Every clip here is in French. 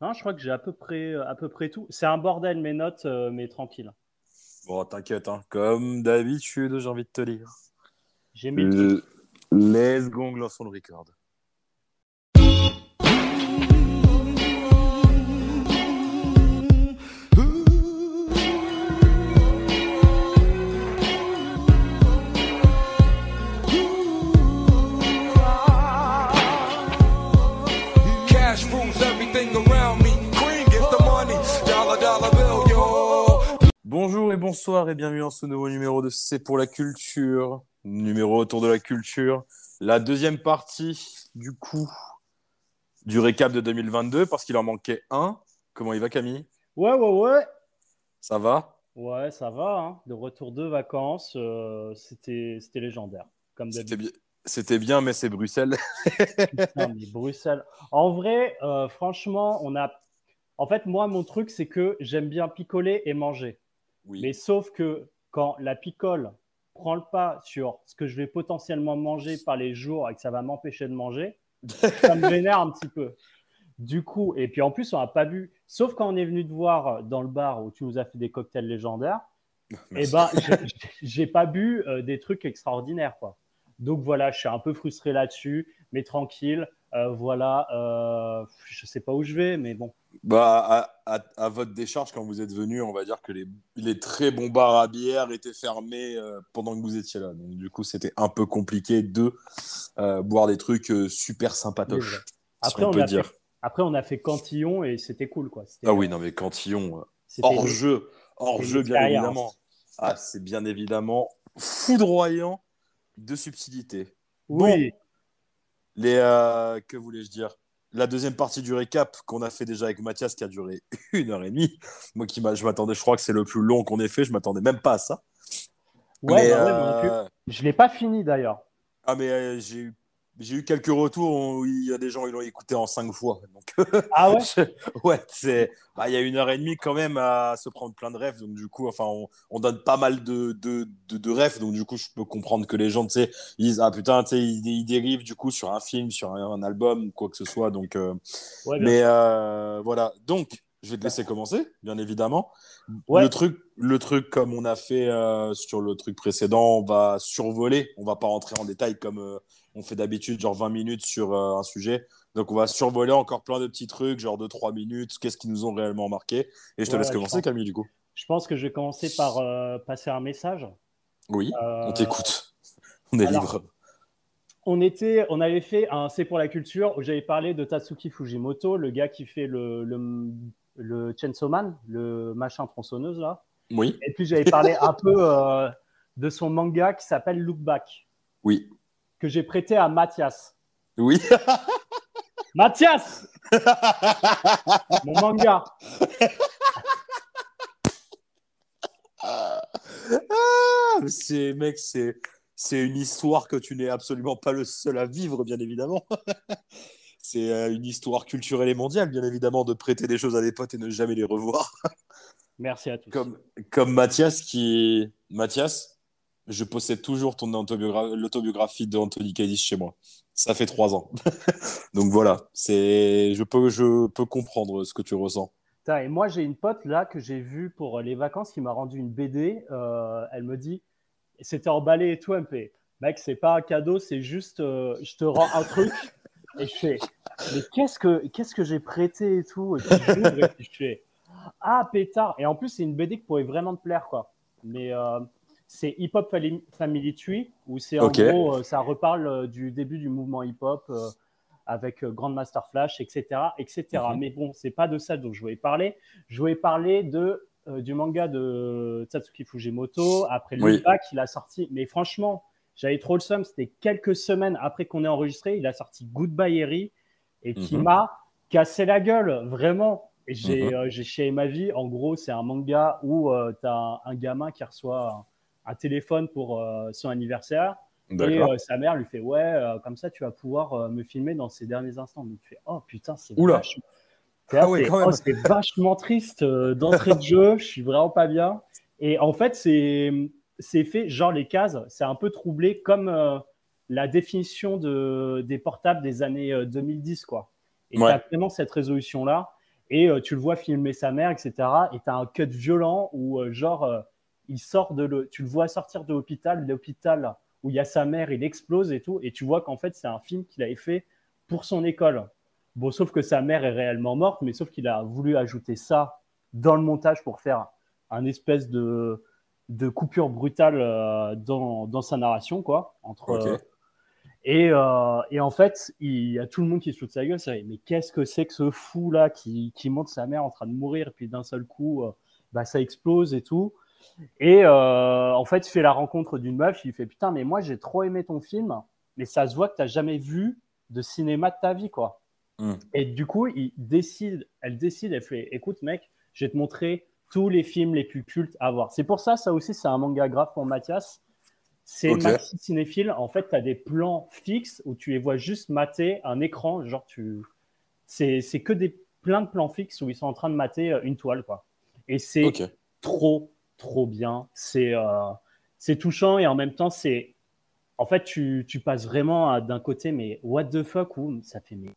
Non, je crois que j'ai à peu près, à peu près tout. C'est un bordel mes notes, euh, mais tranquille. Bon, t'inquiète, hein. comme d'habitude, j'ai envie de te lire. J'ai mis. Le... Let's go, lançons le record. Bonjour et bonsoir et bienvenue dans ce nouveau numéro de C'est pour la culture. Numéro autour de la culture. La deuxième partie, du coup, du récap de 2022 parce qu'il en manquait un. Comment il va, Camille? Ouais, ouais, ouais. Ça va? Ouais, ça va. Hein. De retour de vacances, euh, c'était c'était légendaire. Comme C'était d'habitude. bien. C'était bien, mais c'est Bruxelles. Putain, mais Bruxelles. En vrai, euh, franchement, on a. En fait, moi, mon truc, c'est que j'aime bien picoler et manger. Oui. Mais sauf que quand la picole prend le pas sur ce que je vais potentiellement manger par les jours et que ça va m'empêcher de manger, ça me vénère un petit peu. Du coup, et puis en plus, on n'a pas bu, sauf quand on est venu te voir dans le bar où tu nous as fait des cocktails légendaires, et Merci. ben, j'ai- j'ai pas bu euh, des trucs extraordinaires, quoi. Donc voilà, je suis un peu frustré là-dessus, mais tranquille. Euh, voilà, euh, je sais pas où je vais, mais bon. Bah, à, à- à votre décharge, quand vous êtes venu, on va dire que les, les très bons bars à bière étaient fermés euh, pendant que vous étiez là. Donc, du coup, c'était un peu compliqué de boire des trucs super sympatoches, Après, on, on, peut a dire. fait, après, on a fait Cantillon et c'était cool, quoi. Ah oui, non, mais Cantillon, hors jeu, hors jeu, bien évidemment. Ah, c'est bien évidemment foudroyant de subtilité. Oui, Les, euh, que voulais-je dire? La deuxième partie du récap qu'on a fait déjà avec Mathias, qui a duré une heure et demie. Moi, qui je m'attendais, je crois que c'est le plus long qu'on ait fait. Je m'attendais même pas à ça. ouais, Mais, bah ouais, euh, Je l'ai pas fini d'ailleurs. Ah, mais euh, j'ai eu, j'ai eu quelques retours où il y a des gens qui l'ont écouté en cinq fois. Donc, Ah ouais ouais, c'est, bah, il y a une heure et demie quand même à se prendre plein de rêves. Donc, du coup, enfin, on, on donne pas mal de, de, de, de rêves. Donc, du coup, je peux comprendre que les gens, tu sais, ils disent, ah putain, tu sais, ils, ils dérivent du coup sur un film, sur un, un album, quoi que ce soit. Donc, euh, Ouais, mais euh, voilà. Donc, je vais te laisser commencer, bien évidemment. Ouais. Le truc, le truc comme on a fait euh, sur le truc précédent, on va survoler. On va pas rentrer en détail comme euh, on fait d'habitude, genre 20 minutes sur euh, un sujet. Donc, on va survoler encore plein de petits trucs, genre 2-3 minutes. Qu'est-ce qui nous ont réellement marqué Et je te Ouais, laisse commencer, pense. Camille, du coup. Je pense que je vais commencer par passer un message. Oui, on t'écoute. On est alors- libre. On, était, on avait fait un C'est pour la culture où j'avais parlé de Tatsuki Fujimoto, le gars qui fait le, le, le Chainsaw Man, le machin tronçonneuse là. Oui, Et puis j'avais parlé un peu euh, de son manga qui s'appelle Look Back, oui, que j'ai prêté à Mathias. oui. Mathias Mon manga Ah, c'est, mec, c'est, c'est une histoire que tu n'es absolument pas le seul à vivre, bien évidemment. c'est euh, une histoire culturelle et mondiale, bien évidemment, de prêter des choses à des potes et ne jamais les revoir. Merci à tous. Comme, comme Mathias qui. Mathias, je possède toujours ton autobiogra- l'autobiographie d'Anthony Cadiz chez moi. Ça fait trois ans. Donc voilà, c'est, je, peux, je peux comprendre ce que tu ressens. Et moi, j'ai une pote là que j'ai vue pour les vacances qui m'a rendu une BD. Euh, elle me dit, c'était emballé et tout. Fait, mec, c'est pas un cadeau, c'est juste, euh, je te rends un truc. Et je fais, mais qu'est-ce que, qu'est-ce que j'ai prêté et tout. Et je fais, ah, pétard. Et en plus, c'est une BD qui pourrait vraiment te plaire, quoi. Mais euh, c'est Hip Hop Family Tree, où c'est en gros, euh, ça reparle euh, du début du mouvement hip-hop. euh, avec Grandmaster Flash, etc., etc. Mhm. Mais bon, c'est pas de ça dont je voulais parler. Je voulais parler de euh, du manga de Tatsuki Fujimoto après le Oui. qu'il a sorti. Mais franchement, j'avais trop le seum. C'était quelques semaines après qu'on ait enregistré. Il a sorti Goodbye Eri et qui Mhm. m'a cassé la gueule, vraiment. J'ai euh, chié ma vie. En gros, c'est un manga où tu as un, un gamin qui reçoit un, un téléphone pour euh, son anniversaire. Et euh, sa mère lui fait Ouais, euh, comme ça, tu vas pouvoir euh, me filmer dans ces derniers instants. Mais tu fais Oh putain, c'est vachement. Ah ouais. Oh, c'est vachement triste euh, d'entrée de jeu. Je suis vraiment pas bien. Et en fait, c'est, c'est fait, genre les cases, c'est un peu troublé comme euh, la définition de, des portables des années euh, 2010, quoi. Et Ouais. t'as vraiment cette résolution-là. Et euh, tu le vois filmer sa mère, etc. Et tu as un cut violent où, euh, genre, euh, il sort de le... tu le vois sortir de l'hôpital, l'hôpital où il y a sa mère, il explose et tout. Et tu vois qu'en fait, c'est un film qu'il avait fait pour son école. Bon, sauf que sa mère est réellement morte, mais sauf qu'il a voulu ajouter ça dans le montage pour faire un espèce de, de coupure brutale euh, dans, dans sa narration, quoi. Entre, euh, et, euh, et en fait, il y a tout le monde qui se fout de sa gueule. Mais qu'est-ce que c'est que ce fou là qui, qui montre sa mère en train de mourir, et puis d'un seul coup, bah, ça explose et tout. Et euh, en fait, il fait la rencontre d'une meuf. Il fait putain, mais moi j'ai trop aimé ton film, mais ça se voit que t'as jamais vu de cinéma de ta vie, quoi. Mm. Et du coup, il décide, elle décide, elle fait écoute, mec, je vais te montrer tous les films les plus cultes à voir. C'est pour ça, ça aussi, c'est un manga grave pour Mathias. C'est Ok. Maxi Cinéphile. En fait, tu as des plans fixes où tu les vois juste mater un écran. Genre, tu. C'est c'est que des plein de plans fixes où ils sont en train de mater euh, une toile, quoi. Et c'est Ok. trop, trop bien. C'est euh, c'est touchant et en même temps, c'est. En fait, tu, tu passes vraiment à- d'un côté, mais what the fuck, ou ça fait mais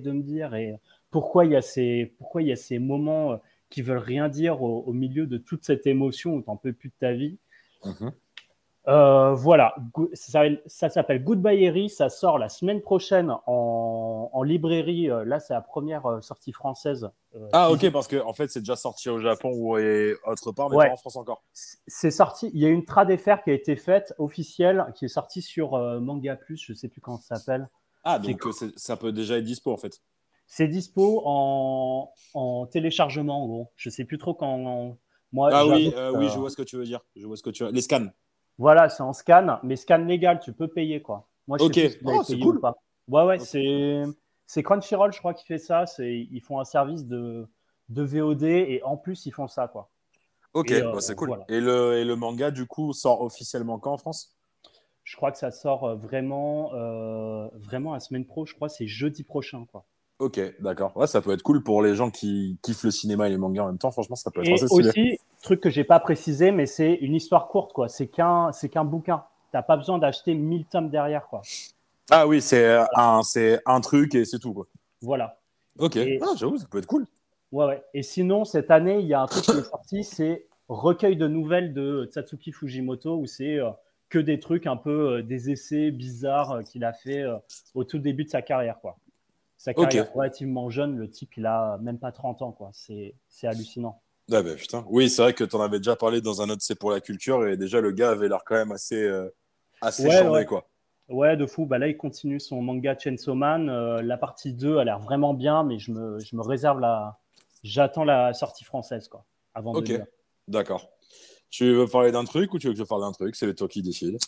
de me dire et pourquoi il y a ces pourquoi il y a ces moments euh, qui veulent rien dire au, au milieu de toute cette émotion où t'en peux plus de ta vie. Mhm. Euh, voilà, ça, ça s'appelle Goodbye Harry, ça sort la semaine prochaine en, en librairie. Euh, Là, c'est la première euh, sortie française. Ah, ok, parce que en fait, c'est déjà sorti au Japon ou autre part, mais Ouais. pas en France encore. C'est sorti. Il y a une trad FR qui a été faite officielle, qui est sortie sur euh, Manga Plus. Je sais plus comment ça s'appelle. Ah, donc ça peut déjà être dispo en fait. C'est dispo en, en téléchargement, en gros. Je sais plus trop quand. Moi, Ah oui, euh, oui, euh, je vois ce que tu veux dire. Je vois ce que tu veux. Les scans. Voilà, c'est en scan, mais scan légal, tu peux payer quoi. Moi, je Ok. sais Oh, c'est cool. ou pas. Ouais, ouais, c'est c'est Crunchyroll, je crois, qui fait ça. C'est ils font un service de de VOD et en plus ils font ça quoi. Ok, Et, euh, bah, c'est cool. voilà. Et, le, et le manga, du coup, sort officiellement quand en France? Je crois que ça sort euh, vraiment euh, vraiment la semaine pro. Je crois que c'est jeudi prochain quoi. Ok, d'accord. Ouais, ça peut être cool pour les gens qui kiffent le cinéma et les mangas en même temps. Franchement, ça peut être Et assez stylé. aussi, truc que j'ai pas précisé, mais c'est une histoire courte quoi. C'est qu'un c'est qu'un bouquin. T'as pas besoin d'acheter 1000 tomes derrière quoi. Ah oui, c'est un, c'est un truc et c'est tout, quoi. Voilà. Ok, Et- ah, j'avoue, ça peut être cool. Ouais, ouais. Et sinon, cette année, il y a un truc qui est sorti, c'est recueil de nouvelles de Satsuki Fujimoto, où c'est euh, que des trucs un peu euh, des essais bizarres euh, qu'il a fait euh, au tout début de sa carrière, quoi. Sa carrière relativement jeune, le type, il a même pas 30 ans, quoi. C'est hallucinant. Ah bah putain. Oui, c'est vrai que tu en avais déjà parlé dans un autre C'est pour la culture et déjà le gars avait l'air quand même assez, euh, assez Ouais, quoi. Ouais, de fou. Bah là, il continue son manga Chainsaw Man. Euh, la partie 2 a l'air vraiment bien, mais je me, je me réserve la. J'attends la sortie française, quoi, avant Ok. D'accord. Tu veux parler d'un truc ou tu veux que je parle d'un truc? C'est toi qui décides.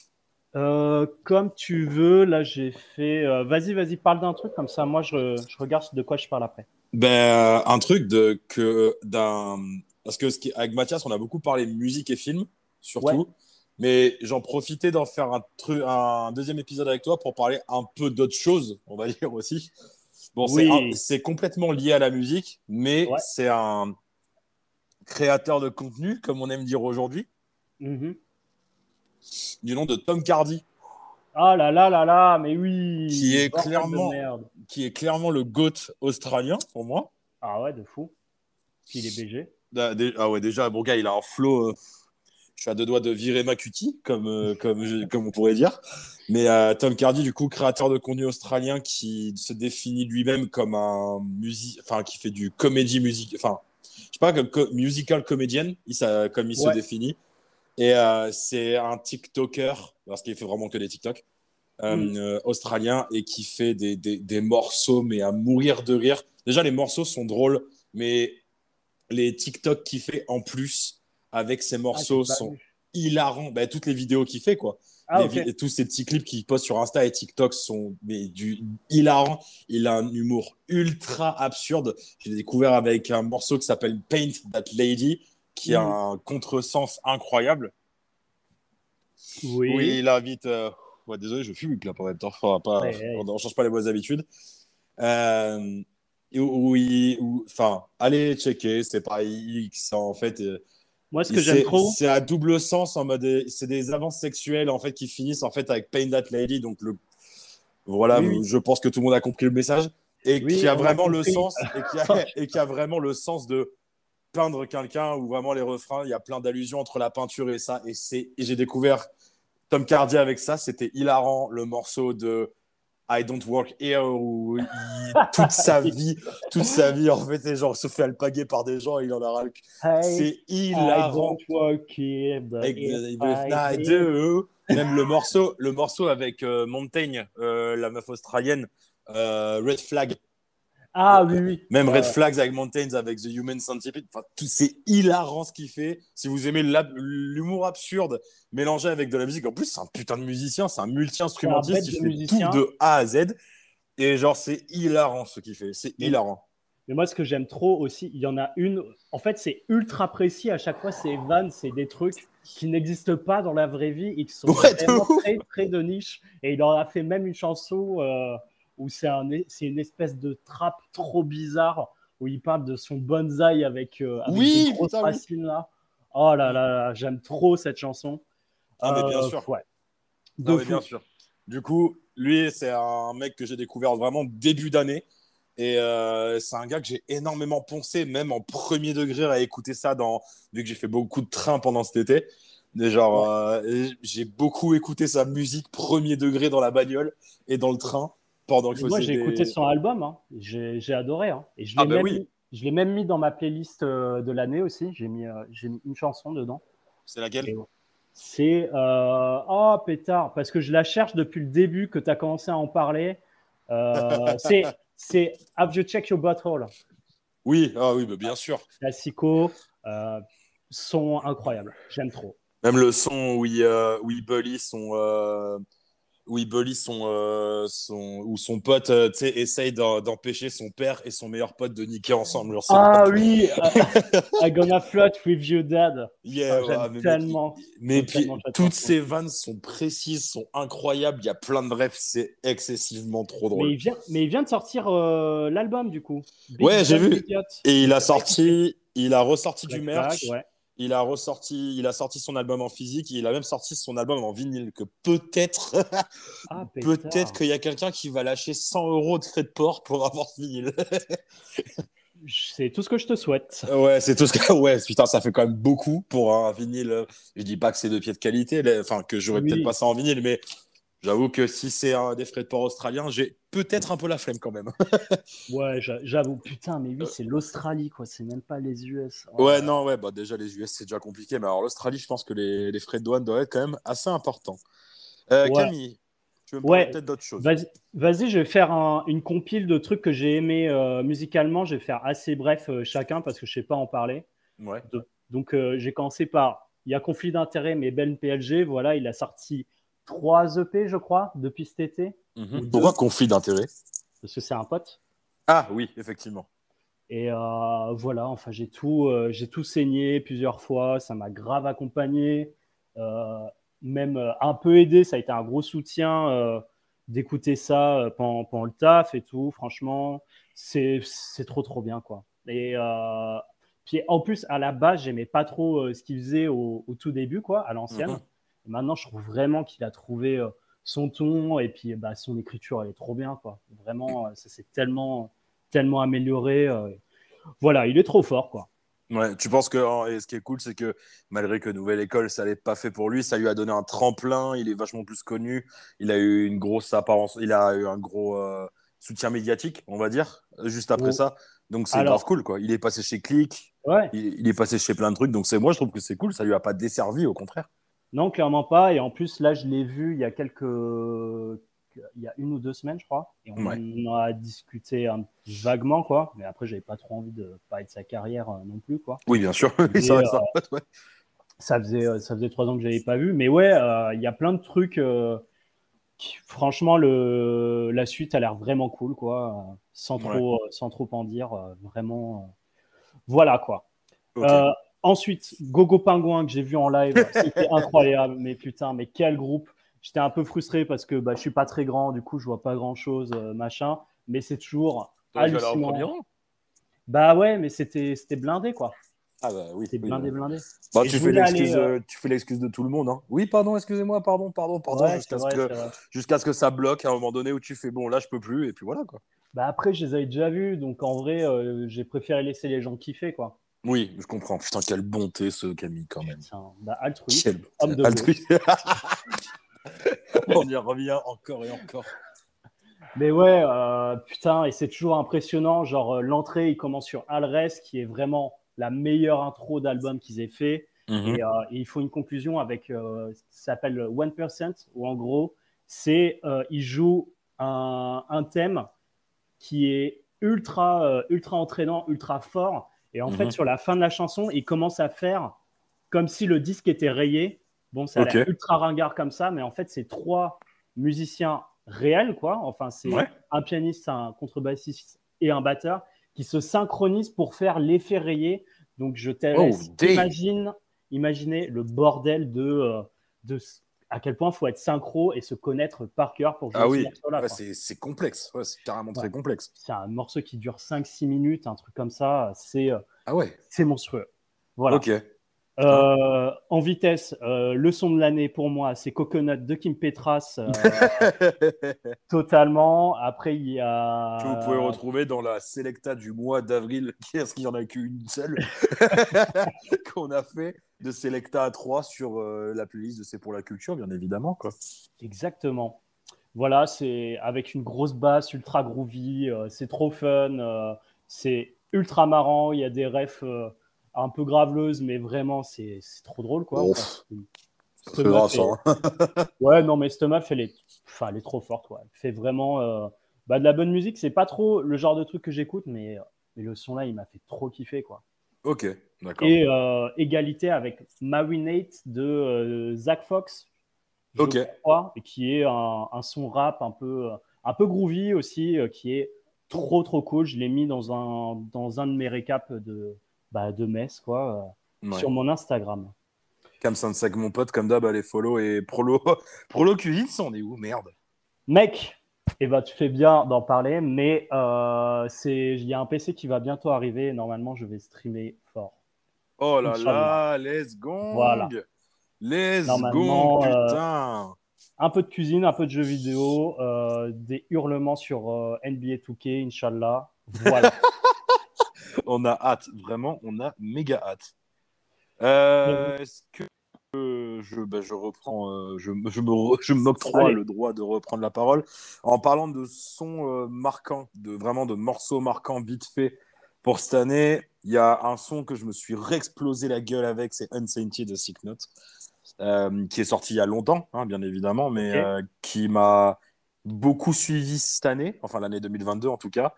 Euh, comme tu veux, là j'ai fait. euh, vas-y, vas-y, parle d'un truc comme ça. Moi, je, je regarde de quoi je parle après. Ben, euh, un truc de que d'un parce que ce qui avec Mathias, on a beaucoup parlé musique et film surtout, Ouais. mais j'en profitais d'en faire un truc un deuxième épisode avec toi pour parler un peu d'autres choses, on va dire aussi. Bon, c'est Oui. un- c'est complètement lié à la musique, mais Ouais. c'est un créateur de contenu, comme on aime dire aujourd'hui, Mhm. Du nom de Tom Cardy, Ah là là là là, mais oui. Qui est clairement- qui est clairement le GOAT australien pour moi. Ah ouais, de fou. Puis il est BG. Ah dé- ah ouais, déjà, bon gars, il a un flow. euh, je suis à deux doigts de virer ma cutie, comme, euh, comme, comme on pourrait dire. Mais euh, Tom Cardy, du coup, créateur de contenu australien qui se définit lui-même comme un music, enfin, qui fait du comédie musique, enfin, je sais pas, comme co- musical comédienne, comme il se définit. Et euh, c'est un TikToker, parce qu'il fait vraiment que des TikTok, euh, Mm. australien, et qui fait des, des, des morceaux, mais à mourir de rire. Déjà, les morceaux sont drôles, mais les TikTok qu'il fait en plus avec ces Ah, morceaux sont hilarants. Ben, toutes les vidéos qu'il fait, quoi. Ah, Les tous ces petits clips qu'il poste sur Insta et TikTok sont mais, du hilarant. Il a un humour ultra absurde. J'ai découvert avec un morceau qui s'appelle Paint That Lady, qui a Mhm. un contresens incroyable. Oui. Oui, il invite. euh, ouais, désolé, je fume là pour temps. Enfin, pas... Ouais, ouais. On ne change pas les bonnes habitudes. Euh, où- où il- où- Enfin, allez checker, c'est pas X en fait. euh, Moi, ce que j'aime trop. C'est à double sens en mode. euh, C'est des avances sexuelles en fait qui finissent en fait avec Pain That Lady. Donc, le, voilà, Oui, oui. je pense que tout le monde a compris le message. et Oui, qui a vraiment le sens et qui a, et qui a vraiment le sens de peindre quelqu'un où vraiment les refrains, il y a plein d'allusions entre la peinture et ça. Et c'est, et j'ai découvert Tom Cardy avec ça, c'était hilarant le morceau de I Don't Work Here où il- toute sa vie, toute sa vie en fait, c'est genre se fait alpaguer par des gens et il en a ras le cul. C'est I hilarant. don't work here, but I I did- do. Même le morceau, le morceau avec euh, Montaigne, euh, la meuf australienne, euh, Red Flag. Ah oui, oui. Même Red Euh, Flags avec Mountains, avec The Human Centipede. Enfin, tout c'est hilarant ce qu'il fait. Si vous aimez l'humour absurde mélangé avec de la musique, en plus c'est un putain de musicien, c'est un multi-instrumentiste qui fait musicien. tout de A à Z. Et genre c'est hilarant ce qu'il fait. C'est hilarant. Mais moi, ce que j'aime trop aussi, il y en a une. En fait, c'est ultra précis. À chaque fois, c'est vannes, c'est des trucs qui n'existent pas dans la vraie vie et qui sont Ouais, vraiment très, très de niche. Et il en a fait même une chanson euh, où c'est un, c'est une espèce de trap trop bizarre où il parle de son bonsaï avec, euh, avec Oui, des grosses racines là. Oh là là, là, j'aime trop cette chanson. Ah mais bien Euh, sûr. Ouais. Ah De ouais, fou. bien sûr. Du coup, lui, c'est un mec que j'ai découvert vraiment début d'année. Et euh, c'est un gars que j'ai énormément poncé, même en premier degré, à écouter ça, dans... vu que j'ai fait beaucoup de trains pendant cet été. Genre, euh, j'ai beaucoup écouté sa musique premier degré dans la bagnole et dans le train pendant que Moi, j'ai des- écouté son album, hein. j'ai adoré. hein. Et je l'ai Ah bah même, oui. mis- je l'ai même mis dans ma playlist euh, de l'année aussi. J'ai mis, euh, j'ai mis une chanson dedans. C'est laquelle? Et C'est euh, oh pétard, parce que je la cherche depuis le début que tu as commencé à en parler. Euh, c'est c'est Have You Check Your Butthole, Oui, ah oui, bah, bien sûr. classico, euh, son incroyable. J'aime trop. Même le son où il, où il bully son. Où il bully son, euh, son. Où son pote euh, tu sais, essaye d'empêcher son père et son meilleur pote de niquer ensemble. Genre, Ah oui, euh, I gonna flirt with your dad. Yeah, Ah, ouais, mais, tellement. mais puis, tellement toutes ces vannes sont précises, sont incroyables. Il y a plein de rêves, c'est excessivement trop Mais drôle. il vient, mais il vient de sortir euh, l'album du coup. Big Ouais, j'ai vu. Et il a sorti, il a ressorti du merch. Flag, ouais. Il a ressorti, il a sorti son album en physique. Il a même sorti son album en vinyle. Que peut-être, Ah, peut-être qu'il y a quelqu'un qui va lâcher 100 euros de frais de port pour avoir ce vinyle. C'est tout ce que je te souhaite. Ouais, c'est tout ce que. Ouais, putain, ça fait quand même beaucoup pour un vinyle. Je dis pas que c'est de pied de qualité, enfin, que j'aurais Oui. peut-être pas ça en vinyle, mais j'avoue que si c'est un des frais de port australiens, j'ai peut-être un peu la flemme quand même. Ouais, j'a- j'avoue. Putain, mais oui, c'est l'Australie, quoi. C'est même pas les US. Oh, Ouais, non, ouais, bah déjà les US c'est déjà compliqué, mais alors l'Australie, je pense que les, les frais de douane doivent être quand même assez importants. Euh, Ouais. Camille, tu veux me parler Ouais. peut-être d'autre chose? Vas-y, je vais faire un- une compile de trucs que j'ai aimé euh, musicalement. Je vais faire assez bref euh, chacun parce que je sais pas en parler. Ouais. Donc, euh, j'ai commencé par. Il y a conflit d'intérêts, mais Ben PLG, voilà, il a sorti trois EP, je crois, depuis cet été, deux. Pourquoi conflit d'intérêt parce que c'est un pote. Ah oui, effectivement. Et euh, voilà, enfin, j'ai tout, euh, j'ai tout saigné plusieurs fois. Ça m'a grave accompagné, euh, même un peu aidé. Ça a été un gros soutien euh, d'écouter ça euh, pendant, pendant le taf et tout. Franchement, c'est trop, trop bien, quoi. Et euh, puis en plus, à la base, j'aimais pas trop euh, ce qu'il faisait au, au tout début, quoi, à l'ancienne. Mhm. Et Maintenant, je trouve vraiment qu'il a trouvé euh, son ton et puis bah, son écriture, elle est trop bien, quoi. Vraiment, euh, ça s'est tellement, tellement amélioré. euh. Voilà, il est trop fort, quoi. Ouais, tu penses que et ce qui est cool, c'est que malgré que Nouvelle École, ça n'est pas fait pour lui, ça lui a donné un tremplin, il est vachement plus connu, il a eu une grosse apparence, il a eu un gros euh, soutien médiatique, on va dire, juste après Oh. ça. Donc c'est grave cool, quoi. Il est passé chez Click, Ouais, il, il est passé chez plein de trucs, donc c'est moi je trouve que c'est cool, ça lui a pas desservi, au contraire. Non, clairement pas. Et en plus, là, je l'ai vu il y a quelques. Il y a une ou deux semaines, je crois. Et on Ouais. en a discuté un, vaguement, quoi. Mais après, j'avais pas trop envie de parler de sa carrière euh, non plus, quoi. Oui, bien sûr, Et, ça euh, ouais. Faisait, ça faisait trois ans que je n'avais pas vu. Mais ouais, euh, il y a plein de trucs. euh, qui- franchement, le, la suite a l'air vraiment cool, quoi. Sans trop, sans trop en dire. vraiment. voilà, quoi. Euh, ensuite, Gogo Pingouin que j'ai vu en live, c'était incroyable. Mais putain, mais quel groupe! J'étais un peu frustré parce que bah, je suis pas très grand, du coup je vois pas grand chose, machin. Mais c'est toujours hallucinant. Bah ouais, mais c'était c'était blindé quoi. Ah bah oui. C'était blindé, oui. blindé. Bah, tu, fais aller, euh, euh, tu fais l'excuse de tout le monde. Hein. Oui, pardon, excusez-moi, pardon, pardon, pardon, Ouais, jusqu'à ce, que- c'est vrai. jusqu'à ce que ça bloque à un moment donné où tu fais bon, là je peux plus, et puis voilà quoi. Bah après, je les avais déjà vus, donc en vrai, euh, j'ai préféré laisser les gens kiffer, quoi. Oui, je comprends. Putain, quelle bonté ce Camille quand même. Bah, altruiste, Quelle homme de altruiste. On y revient encore et encore. Mais ouais, euh, putain, et c'est toujours impressionnant. Genre, euh, l'entrée, il commence sur Alres, qui est vraiment la meilleure intro d'album qu'ils aient fait. Mhm. Et, euh, et il faut une conclusion avec euh, qui s'appelle 1%, où en gros, c'est il joue un, un thème qui est ultra, ultra entraînant, ultra fort. Et en Mhm. fait, sur la fin de la chanson, il commence à faire comme si le disque était rayé. Bon, ça a l'air ultra ringard comme ça, mais en fait, c'est trois musiciens réels, quoi. Enfin, c'est Ouais. un pianiste, un contrebassiste et un batteur qui se synchronisent pour faire l'effet rayé. Donc, je te Oh, imaginer le bordel de, euh, de à quel point il faut être synchro et se connaître par cœur pour jouer Ah ce oui, morceau-là. Ouais, c'est complexe. Ouais, c'est carrément très complexe. c'est un morceau qui dure 5-6 minutes, un truc comme ça. C'est euh, Ah ouais. c'est monstrueux. Voilà. Ok. Euh, en vitesse, euh, le son de l'année pour moi, c'est Coconut de Kim Petras, euh, totalement. Après, il y a. que vous pouvez retrouver dans la Selecta du mois d'avril, parce qu'il n'y en a qu'une seule, qu'on a fait de Selecta à 3 sur euh, la playlist de C'est pour la culture, bien évidemment. Quoi. Exactement. Voilà, c'est avec une grosse basse ultra groovy, euh, c'est trop fun, euh, c'est ultra marrant, il y a des refs euh, un peu graveleuses, mais vraiment, c'est c'est trop drôle, quoi. Ouf. Enfin, grave ça. hein. Ouais, non, mais meuf, elle est, enfin, elle est trop forte, ouais. Elle fait vraiment euh, bah, de la bonne musique. C'est pas trop le genre de truc que j'écoute, mais, mais le son là, il m'a fait trop kiffer, quoi. Ok, d'accord. Et euh, égalité avec Marinate de euh, Zach Fox, je Ok. crois, et qui est un, un son rap un peu, un peu groovy aussi, euh, qui est trop trop cool. Je l'ai mis dans un, dans un de mes récaps de, bah, de Metz, quoi, euh, Ouais. sur mon Instagram. Cam Sansec, mon pote, comme d'hab, allez follow et Prolo. Prolo Cuisine, ça on est où Merde. Mec, eh ben, tu fais bien d'en parler, mais euh, il y a un PC qui va bientôt arriver. et Normalement, je vais streamer fort. Oh là là, let's go. Voilà. Let's Normalement, go, euh, putain. Un peu de cuisine, un peu de jeux vidéo, euh, des hurlements sur NBA 2K, Inch'Allah. Voilà. On a hâte, vraiment, on a méga hâte. Euh, Est-ce que euh, je, bah, je reprends, euh, je, me- je me, re- je m'octroie le droit de reprendre la parole en parlant de sons euh, marquants, de vraiment de morceaux marquants vite fait pour cette année. Il y a un son que je me suis réexplosé la gueule avec, c'est Unsainted de Sick Note, qui est sorti il y a longtemps, hein, bien évidemment, mais qui m'a beaucoup suivi cette année, enfin l'année 2022 en tout cas,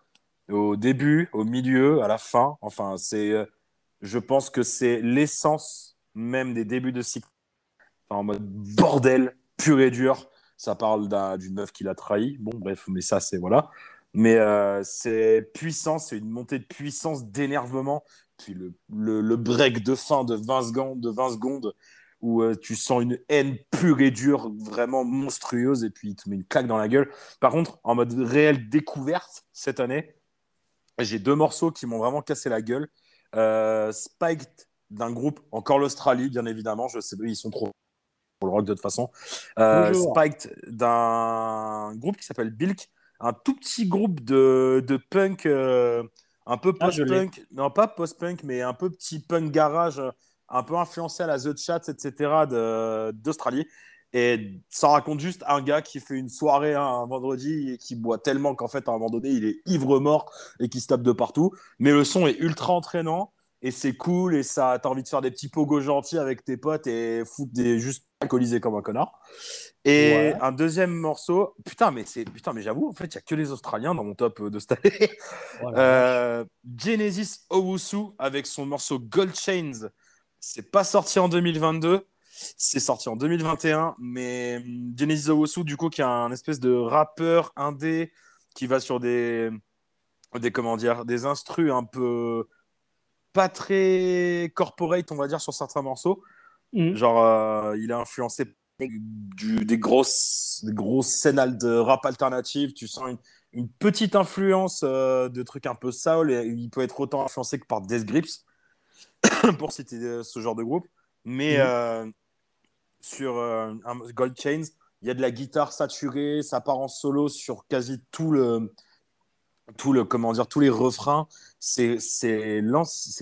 au début, au milieu, à la fin. Enfin, c'est, euh, je pense que c'est l'essence même des débuts de cycle. Enfin, en mode bordel, pur et dur. Ça parle d'un- d'une meuf qui l'a trahi. Bon, bref, mais ça, c'est voilà. Mais euh, c'est puissant, c'est une montée de puissance, d'énervement. Puis le, le, le break de fin de 20 secondes, de 20 secondes où euh, tu sens une haine pure et dure, vraiment monstrueuse, et puis il te met une claque dans la gueule. Par contre, en mode réelle découverte cette année, j'ai deux morceaux qui m'ont vraiment cassé la gueule. Euh, Spiked d'un groupe, encore l'Australie, bien évidemment. Je sais, ils sont trop pour le rock de toute façon. Euh. Spiked d'un groupe qui s'appelle Bilk, un tout petit groupe de, de punk, euh, un peu Ah, post-punk, non pas post-punk, mais un peu petit punk garage, un peu influencé à la The Chat, etc. d'Australie. Et ça raconte juste un gars qui fait une soirée un vendredi et qui boit tellement qu'en fait, à un moment donné, il est ivre mort et qui se tape de partout. Mais le son est ultra entraînant et c'est cool et ça, t'as envie de faire des petits pogos gentils avec tes potes et foutre des juste alcoolisés comme un connard. Et Ouais. un deuxième morceau, putain, mais c'est putain, mais j'avoue, en fait, il y a que les Australiens dans mon top de cette année. Voilà. Euh, Genesis Owusu avec son morceau Gold Chains. C'est pas sorti en 2022, c'est sorti en 2021. Mais hum, Genesis Owusu, du coup, qui est un espèce de rappeur indé qui va sur des, des comment dire, des instrus un peu pas très corporate, on va dire, sur certains morceaux. Mhm. Genre, euh, il est influencé du, des, grosses, des grosses scènes de rap alternative. Tu sens une, une petite influence euh, de trucs un peu soul et il peut être autant influencé que par Death Grips, pour citer euh, ce genre de groupe. Mais euh, sur euh, un Gold Chains, il y a de la guitare saturée, ça part en solo sur quasi tout le tout le comment dire tous les refrains. C'est c'est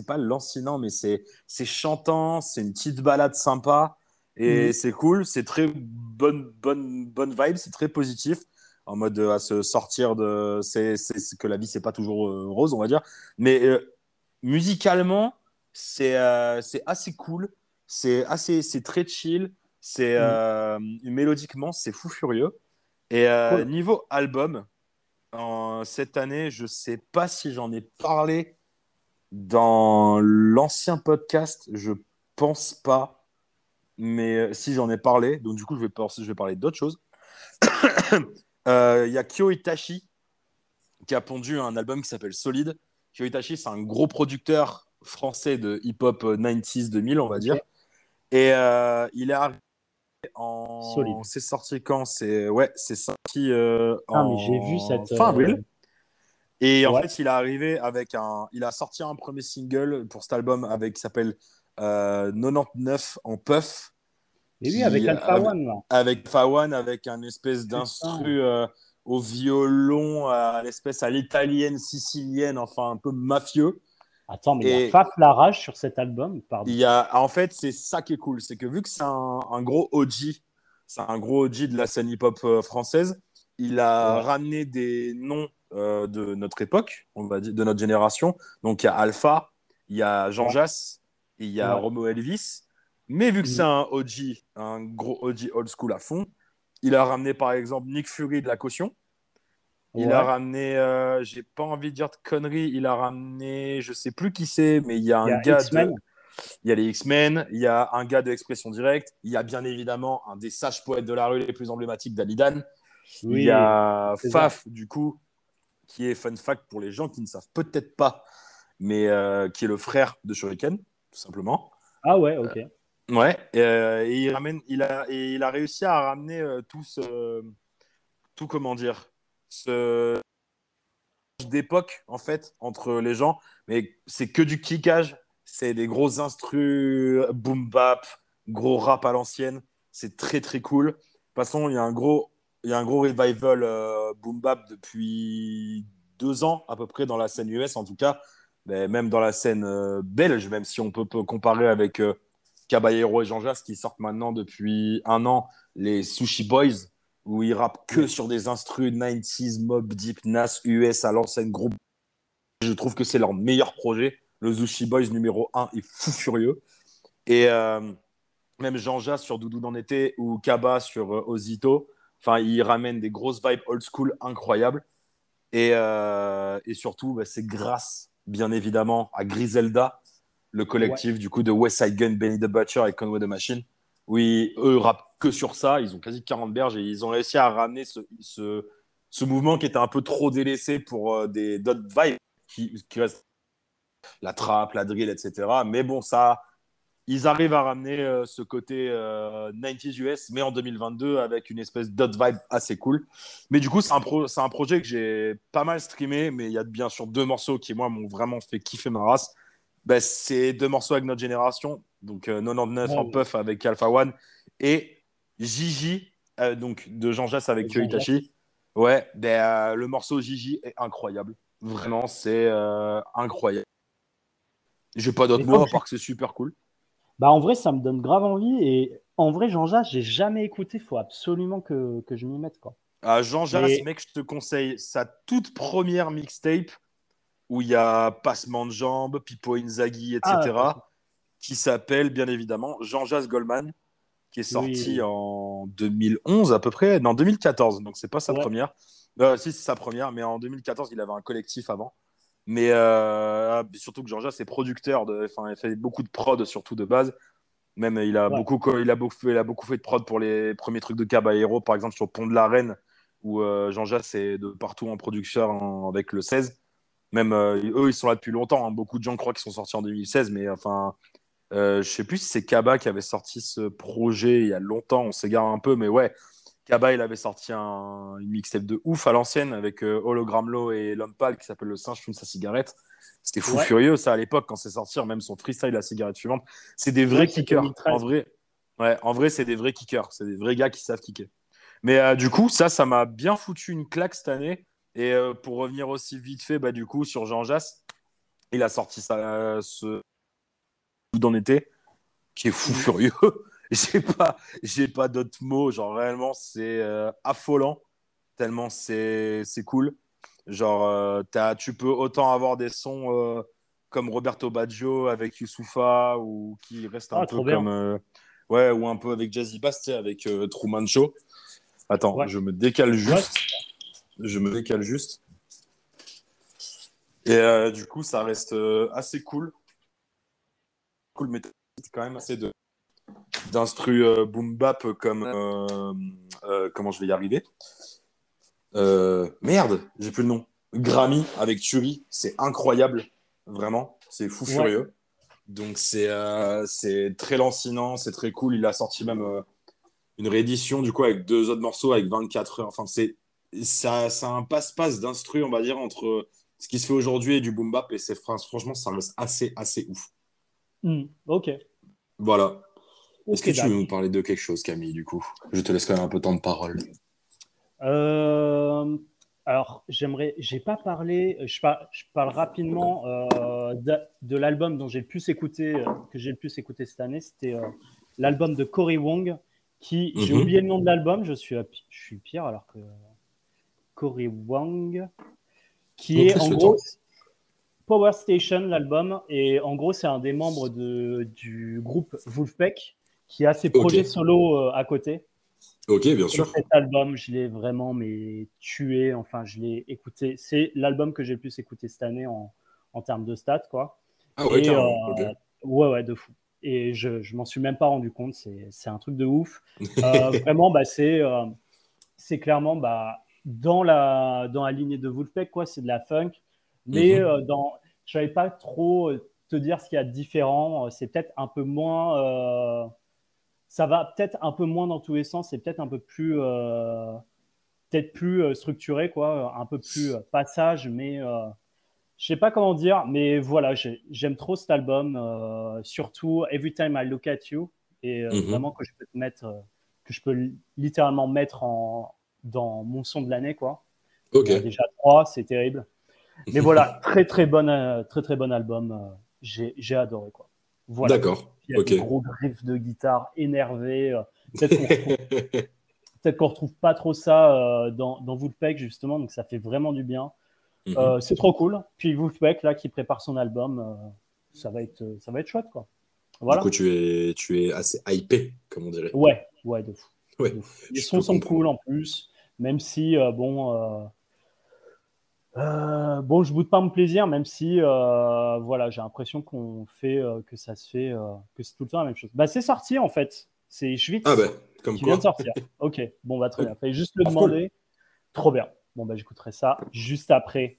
pas lancinant mais c'est chantant c'est une petite balade sympa. Et Mhm. c'est cool c'est très bonne bonne bonne vibe c'est très positif. En mode euh, à se sortir de c'est que la vie c'est pas toujours euh, rose on va dire. Mais euh, musicalement c'est euh, assez cool. C'est assez c'est très chill c'est Mhm. euh, mélodiquement c'est fou furieux et euh, Cool. niveau album en- cette année, je sais pas si j'en ai parlé dans l'ancien podcast, je pense pas, mais euh, si j'en ai parlé, donc du coup je vais, je vais parler d'autres choses. Euh, Il y a Kyo Itachi qui a pondu un album qui s'appelle Solide. Kyo Itachi, c'est un gros producteur français de hip-hop euh, 90s 2000, on va dire. Et euh, il est arrivé en. C'est sorti quand? C'est ouais, c'est sorti euh, Ah, en mais j'ai vu cette. fin euh, avril. Et en fait, il est arrivé avec un. Il a sorti un premier single pour cet album avec qui s'appelle euh, 99 en puff. Et oui, avec Alpha avec- One, là. Avec Fawan, avec un espèce d'instru euh, au violon, à l'espèce à l'italienne, sicilienne, enfin un peu mafieux. Attends, mais il y a Faf Larage sur cet album, pardon. Il y a, en fait, c'est ça qui est cool, c'est que vu que c'est un, un gros OG, c'est un gros OG de la scène hip-hop euh, française, il a Ouais. ramené des noms euh, de notre époque, on va dire, de notre génération. Donc il y a Alpha, il y a Jean. Jass, et il y a Ouais. Romo Elvis. Mais vu que c'est un OG, un gros OG old school à fond, il a ramené par exemple Nick Fury de la caution. Il Ouais. a ramené, euh, j'ai pas envie de dire de conneries, il a ramené, je sais plus qui c'est, mais il y a un Il y a gars de, il y a les X-Men, il y a un gars de Expression Directe, il y a bien évidemment un des sages poètes de la rue les plus emblématiques d'Alidan, Oui. il y a Faf, du coup, qui est fun fact pour les gens qui ne savent peut-être pas, mais euh, qui est le frère de Shuriken, tout simplement. Ah ouais, ok. Ouais, et, euh, et il, ramène, il, a, et il a réussi à ramener euh, tout ce. Tout comment dire Ce d'époque, en fait, entre les gens. Mais c'est que du kickage. C'est des gros instrus, boom bap, gros rap à l'ancienne. C'est très, très cool. De toute façon, il y a un gros, il y a un gros revival euh, boom bap depuis deux ans, à peu près, dans la scène US, en tout cas. Mais même dans la scène euh, belge, même si on peut, comparer avec. euh, Caballero et Jean Jas qui sortent maintenant depuis un an les Sushi Boys où ils rappent que sur des instrus 90s, Mob Deep, Nas, US à l'ancienne groupe. Je trouve que c'est leur meilleur projet. Le Sushi Boys numéro 1 est fou furieux. Et euh, même Jean Jas sur Doudou d'en été ou Kaba sur euh, Ozito. Enfin, ils ramènent des grosses vibes old school incroyables. Et, euh, et surtout, bah, c'est grâce, bien évidemment, à Griselda, le collectif du coup de West Side Gun, Benny the Butcher et Conway the Machine. Oui, eux rappent que sur ça. Ils ont quasi 40 berges et ils ont réussi à ramener ce, ce, mouvement qui était un peu trop délaissé pour euh, des d'autres vibes qui, qui la trap, la drill, etc. Mais bon, ça, ils arrivent à ramener euh, ce côté euh, 90s US, mais en 2022 avec une espèce d'autre vibe assez cool. Mais du coup, c'est un, pro- un projet que j'ai pas mal streamé, mais il y a bien sûr deux morceaux qui, moi, m'ont vraiment fait kiffer ma race. Ben, c'est deux morceaux avec notre génération, donc euh, 99 en Ouais. puff avec Alpha One et Gigi, euh, donc de Jean Jass avec Jean Itachi. Ouais, ben, euh, le morceau Gigi est incroyable. Vraiment, c'est euh, incroyable. J'ai pas d'autres mots à part que c'est super cool. Bah, en vrai, ça me donne grave envie. Et en vrai, Jean-Jacques, j'ai jamais écouté. faut absolument que, que je m'y mette. Quoi. Ah, Jean Jass, Mais- mec, je te conseille sa toute première mixtape où il y a Passement de jambes, Pipo Inzaghi, etc. Ah, qui s'appelle bien évidemment Jean Jas Goldman, qui est sorti Oui, en 2011 à peu près, non 2014, donc c'est pas sa Ouais. première. Euh, si c'est sa première, mais en 2014 il avait un collectif avant. Mais euh, surtout que Jean Jas est producteur, de, enfin il fait beaucoup de prod surtout de base. Même il a Ouais. beaucoup, il a beaucoup, fait, il a beaucoup fait de prod pour les premiers trucs de Caballero, par exemple sur Pont de la Reine, où euh, Jean Jas est de partout en production en- avec le 16. Même euh, eux, ils sont là depuis longtemps. hein. Beaucoup de gens croient qu'ils sont sortis en 2016, mais enfin, euh, je sais plus si c'est Kaba qui avait sorti ce projet il y a longtemps. On s'égare un peu, mais ouais, Kaba, il avait sorti un, une mixtape de ouf à l'ancienne avec euh, Hologram Low et L'Homme Pâle qui s'appelle Le singe fume sa cigarette. C'était fou Ouais. furieux ça à l'époque quand c'est sorti, même son freestyle la cigarette suivante. C'est des vrais Ouais, kickers. 2013. En vrai, ouais, en vrai, c'est des vrais kickers. C'est des vrais gars qui savent kicker. Mais euh, du coup, ça, ça m'a bien foutu une claque cette année Et euh, pour revenir aussi vite fait, bah, du coup, sur Jean Jass, il a sorti ça, ce d'en été, qui est fou furieux. j'ai pas, j'ai pas d'autres mots. Genre, réellement, c'est euh, affolant, tellement c'est, c'est cool. Genre, euh, t'as- tu peux autant avoir des sons euh, comme Roberto Baggio avec Youssoufa ou qui reste un Ah, peu comme. euh, ouais, ou un peu avec Jazzy Bass, avec euh, Truman Show. Attends, Ouais. je me décale juste. Je me décale juste. Et euh, du coup, ça reste euh, assez cool. Cool, mais c'est quand même assez de d'instru euh, boom bap comme euh, comment je vais y arriver. Merde, j'ai plus le nom. Grammy avec Turi, c'est incroyable, vraiment, c'est fou Ouais. furieux. Donc c'est c'est très lancinant, c'est très cool. Il a sorti même une réédition du coup avec deux autres morceaux avec 24 heures. Enfin c'est ça, ça a un passe-passe d'instru, on va dire, entre ce qui se fait aujourd'hui et du boom bap. Et c'est franchement, ça reste assez assez ouf. Hmm, ok. Voilà. Est-ce que tu veux nous parler de quelque chose, Camille, du coup? Je te laisse quand même un peu de temps de parole. Euh, alors, j'aimerais, j'ai pas parlé, je, par- je parle rapidement euh, de, de l'album dont j'ai le plus écouté, euh, que j'ai le plus écouté cette année, c'était l'album de Cory Wong, qui, j'ai Mhm. oublié le nom de l'album, je suis, je suis pire alors que Cory Wong, qui est en gros. Power Station, l'album, et en gros, c'est un des membres de, du groupe Wolfpack qui a ses projets solo euh, à côté. Ok, bien Et sûr. Cet album, je l'ai vraiment mais tué. Enfin, je l'ai écouté. C'est l'album que j'ai le plus écouté cette année en, en termes de stats, quoi. Ah ouais, Et, euh. Ouais, ouais, de fou. Et je, je m'en suis même pas rendu compte. C'est, un truc de ouf. Euh, vraiment, bah, c'est, euh, clairement bah, dans, la, dans la lignée de Wolfpack, quoi. C'est de la funk. Mais Mhm. euh, dans, je savais pas trop euh, te dire ce qu'il y a de différent. Euh, C'est peut-être un peu moins. euh, ça va peut-être un peu moins dans tous les sens. C'est peut-être un peu plus. euh, peut-être plus structuré, quoi. Un peu plus passage, mais. euh, je sais pas comment dire, mais voilà, j'ai- j'aime trop cet album, surtout Every Time I Look at You, et Mhm. vraiment que je peux te mettre, que je peux li- littéralement mettre en, dans mon son de l'année, quoi. Ok. Il y en a déjà trois, c'est terrible. Mais voilà, très très bon, euh, très très bon album. euh, j'ai adoré, quoi. Voilà. D'accord. Il y a Ok. des gros griffes de guitare énervés. euh, Peut-être qu'on retrouve, retrouve pas trop ça dans, dans Wolfpack, justement, donc ça fait vraiment du bien. Mhm. C'est trop cool. Puis Wolfpack, là, qui prépare son album, ça, va être, ça va être chouette, quoi. Voilà. Du coup, tu es, tu es assez hypé, comme on dirait. Ouais, ouais, de fou. Ouais, De fou. Les sons sont comprendre. cool en plus, même si, euh, bon, euh, euh, bon, je boude pas mon plaisir, même si, voilà, j'ai l'impression qu'on fait, que ça se fait, que c'est tout le temps la même chose. Bah, c'est sorti, en fait. C'est Schwitz Ah ben, comme qui vient quoi. de sortir. Ok, bon, bah, très bien. Fallait juste le Ah, cool. demander. Trop bien. Bon, bah, j'écouterai ça juste après.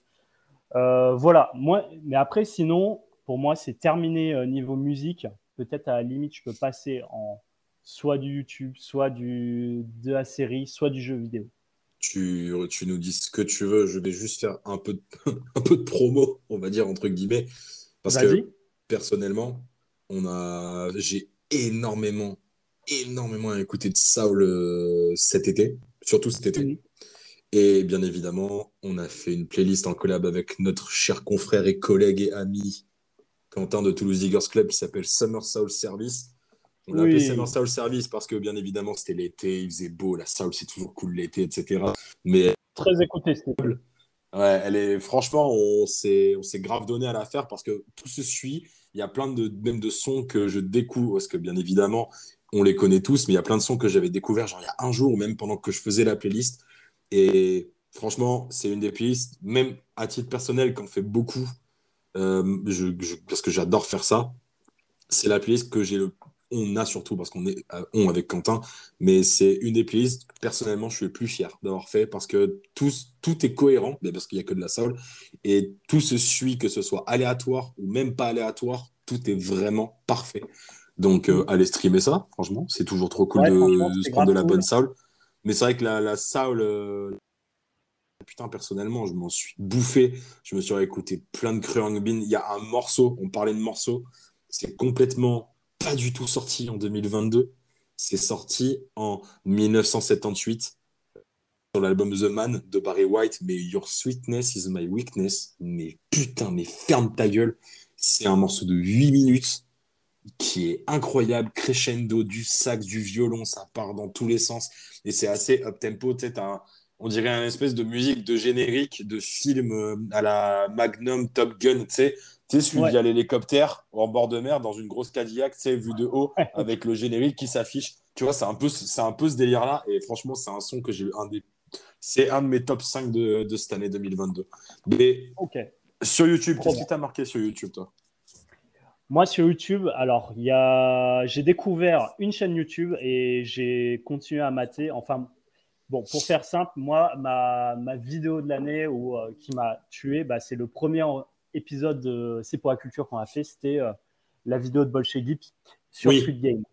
Euh, voilà. Moi, mais après, sinon, pour moi, c'est terminé euh, niveau musique. Peut-être à la limite, je peux passer en soit du YouTube, soit du, de la série, soit du jeu vidéo. Tu, tu nous dis ce que tu veux. Je vais juste faire un peu de, un peu de promo, on va dire, entre guillemets. Parce que personnellement, on a, j'ai énormément, énormément écouté de Saul cet été, surtout cet été. Et bien évidemment, on a fait une playlist en collab avec notre cher confrère et collègue et ami Quentin de Toulouse Eagles Club qui s'appelle Summer Soul Service. On l'a Oui. appelé Summer Soul Service parce que bien évidemment c'était l'été, il faisait beau, la soul c'est toujours cool l'été, etc. Mais Très écouté, c'était cool. Ouais, elle est franchement, on s'est grave donné à la faire parce que tout se suit. Il y a plein de même de sons que je découvre parce que bien évidemment, on les connaît tous, mais il y a plein de sons que j'avais découvert genre il y a un jour ou même pendant que je faisais la playlist. Et franchement, c'est une des playlists, même à titre personnel, qu'on fait beaucoup, euh, je, je- parce que j'adore faire ça. C'est la playlist que j'ai le on a surtout parce qu'on est euh, on avec Quentin, mais c'est une des playlists personnellement je suis le plus fier d'avoir fait parce que tout, tout est cohérent, mais parce qu'il n'y a que de la soul, et tout se suit, que ce soit aléatoire ou même pas aléatoire, tout est vraiment parfait. Donc euh, allez streamer ça, franchement, c'est toujours trop cool Ouais, de, se prendre de la cool. bonne soul. Mais c'est vrai que la, la soul, euh, putain, personnellement, je m'en suis bouffé. Je me suis écouté plein de Krang Bin. Il y a un morceau, on parlait de morceau, c'est complètement pas du tout sorti en 2022. C'est sorti en 1978. sur l'album The Man de Barry White, mais Your Sweetness is My Weakness. Mais putain, mais ferme ta gueule. C'est un morceau de 8 minutes qui est incroyable, crescendo, du sax, du violon, ça part dans tous les sens. Et c'est assez up-tempo, tu un- on dirait un espèce de musique de générique de film euh, à la Magnum Top Gun, tu sais. Tu sais, celui Ouais. il y a l'hélicoptère en bord de mer dans une grosse Cadillac, tu sais, vu de haut, avec le générique qui s'affiche. Tu vois, c'est un peu, c'est un peu ce délire-là. Et franchement, c'est un son que j'ai eu un des. C'est un de mes top 5 de, de cette année 2022. Mais sur YouTube, qu'est-ce qui t'a marqué sur YouTube, toi? Moi, sur YouTube, alors, il y a... j'ai découvert une chaîne YouTube et j'ai continué à mater. Enfin, bon, pour faire simple, moi, ma, ma vidéo de l'année ou euh, qui m'a tué, bah, c'est le premier épisode de C'est pour la culture qu'on a fait. C'était euh, la vidéo de Bolshevik sur Oui. Squid Game.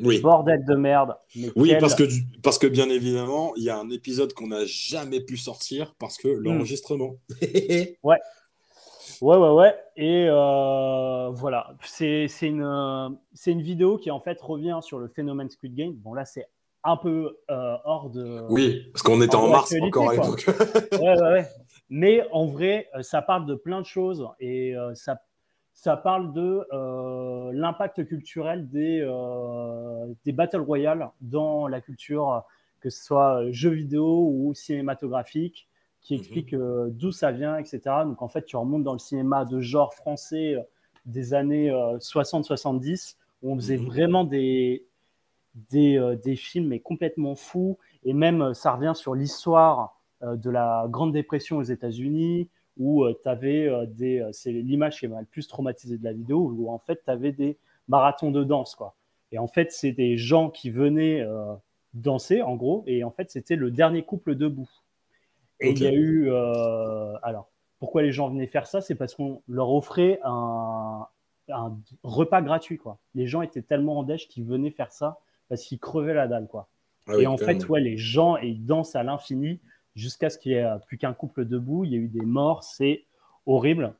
Oui. Bordel de merde. Mais Oui, quel- parce que, parce que bien évidemment, il y a un épisode qu'on n'a jamais pu sortir parce que Hmm. l'enregistrement. Ouais, ouais, ouais. Et euh, voilà, c'est c'est une, euh, c'est une vidéo qui en fait revient sur le phénomène Squid Game. Bon, là, c'est un peu euh, hors de. oui, parce qu'on était En mars encore à l'époque. Ouais, ouais, ouais. Mais en vrai, euh, ça parle de plein de choses et euh, ça, ça parle de euh, l'impact culturel des, euh, des Battle Royale dans la culture, que ce soit jeux vidéo ou cinématographique, qui Mhm. explique euh, d'où ça vient, etc. Donc en fait, tu remontes dans le cinéma de genre français des années euh, 60-70, où on faisait Mhm. vraiment des, des, des films mais complètement fous. Et même, ça revient sur l'histoire de la Grande Dépression aux États-Unis, où tu avais des. euh, c'est l'image qui m'a le plus traumatisé de la vidéo, où en fait, tu avais des marathons de danse. Quoi. Et en fait, c'est des gens qui venaient euh, danser, en gros, et en fait, c'était le dernier couple debout. Et il y a eu. euh, alors, pourquoi les gens venaient faire ça C'est parce qu'on leur offrait un, un repas gratuit. Quoi. Les gens étaient tellement en dèche qu'ils venaient faire ça parce qu'ils crevaient la dalle. Quoi. Ah oui, et en fait, ouais, les gens ils dansent à l'infini jusqu'à ce qu'il n'y ait euh, plus qu'un couple debout. Il y a eu des morts, c'est horrible.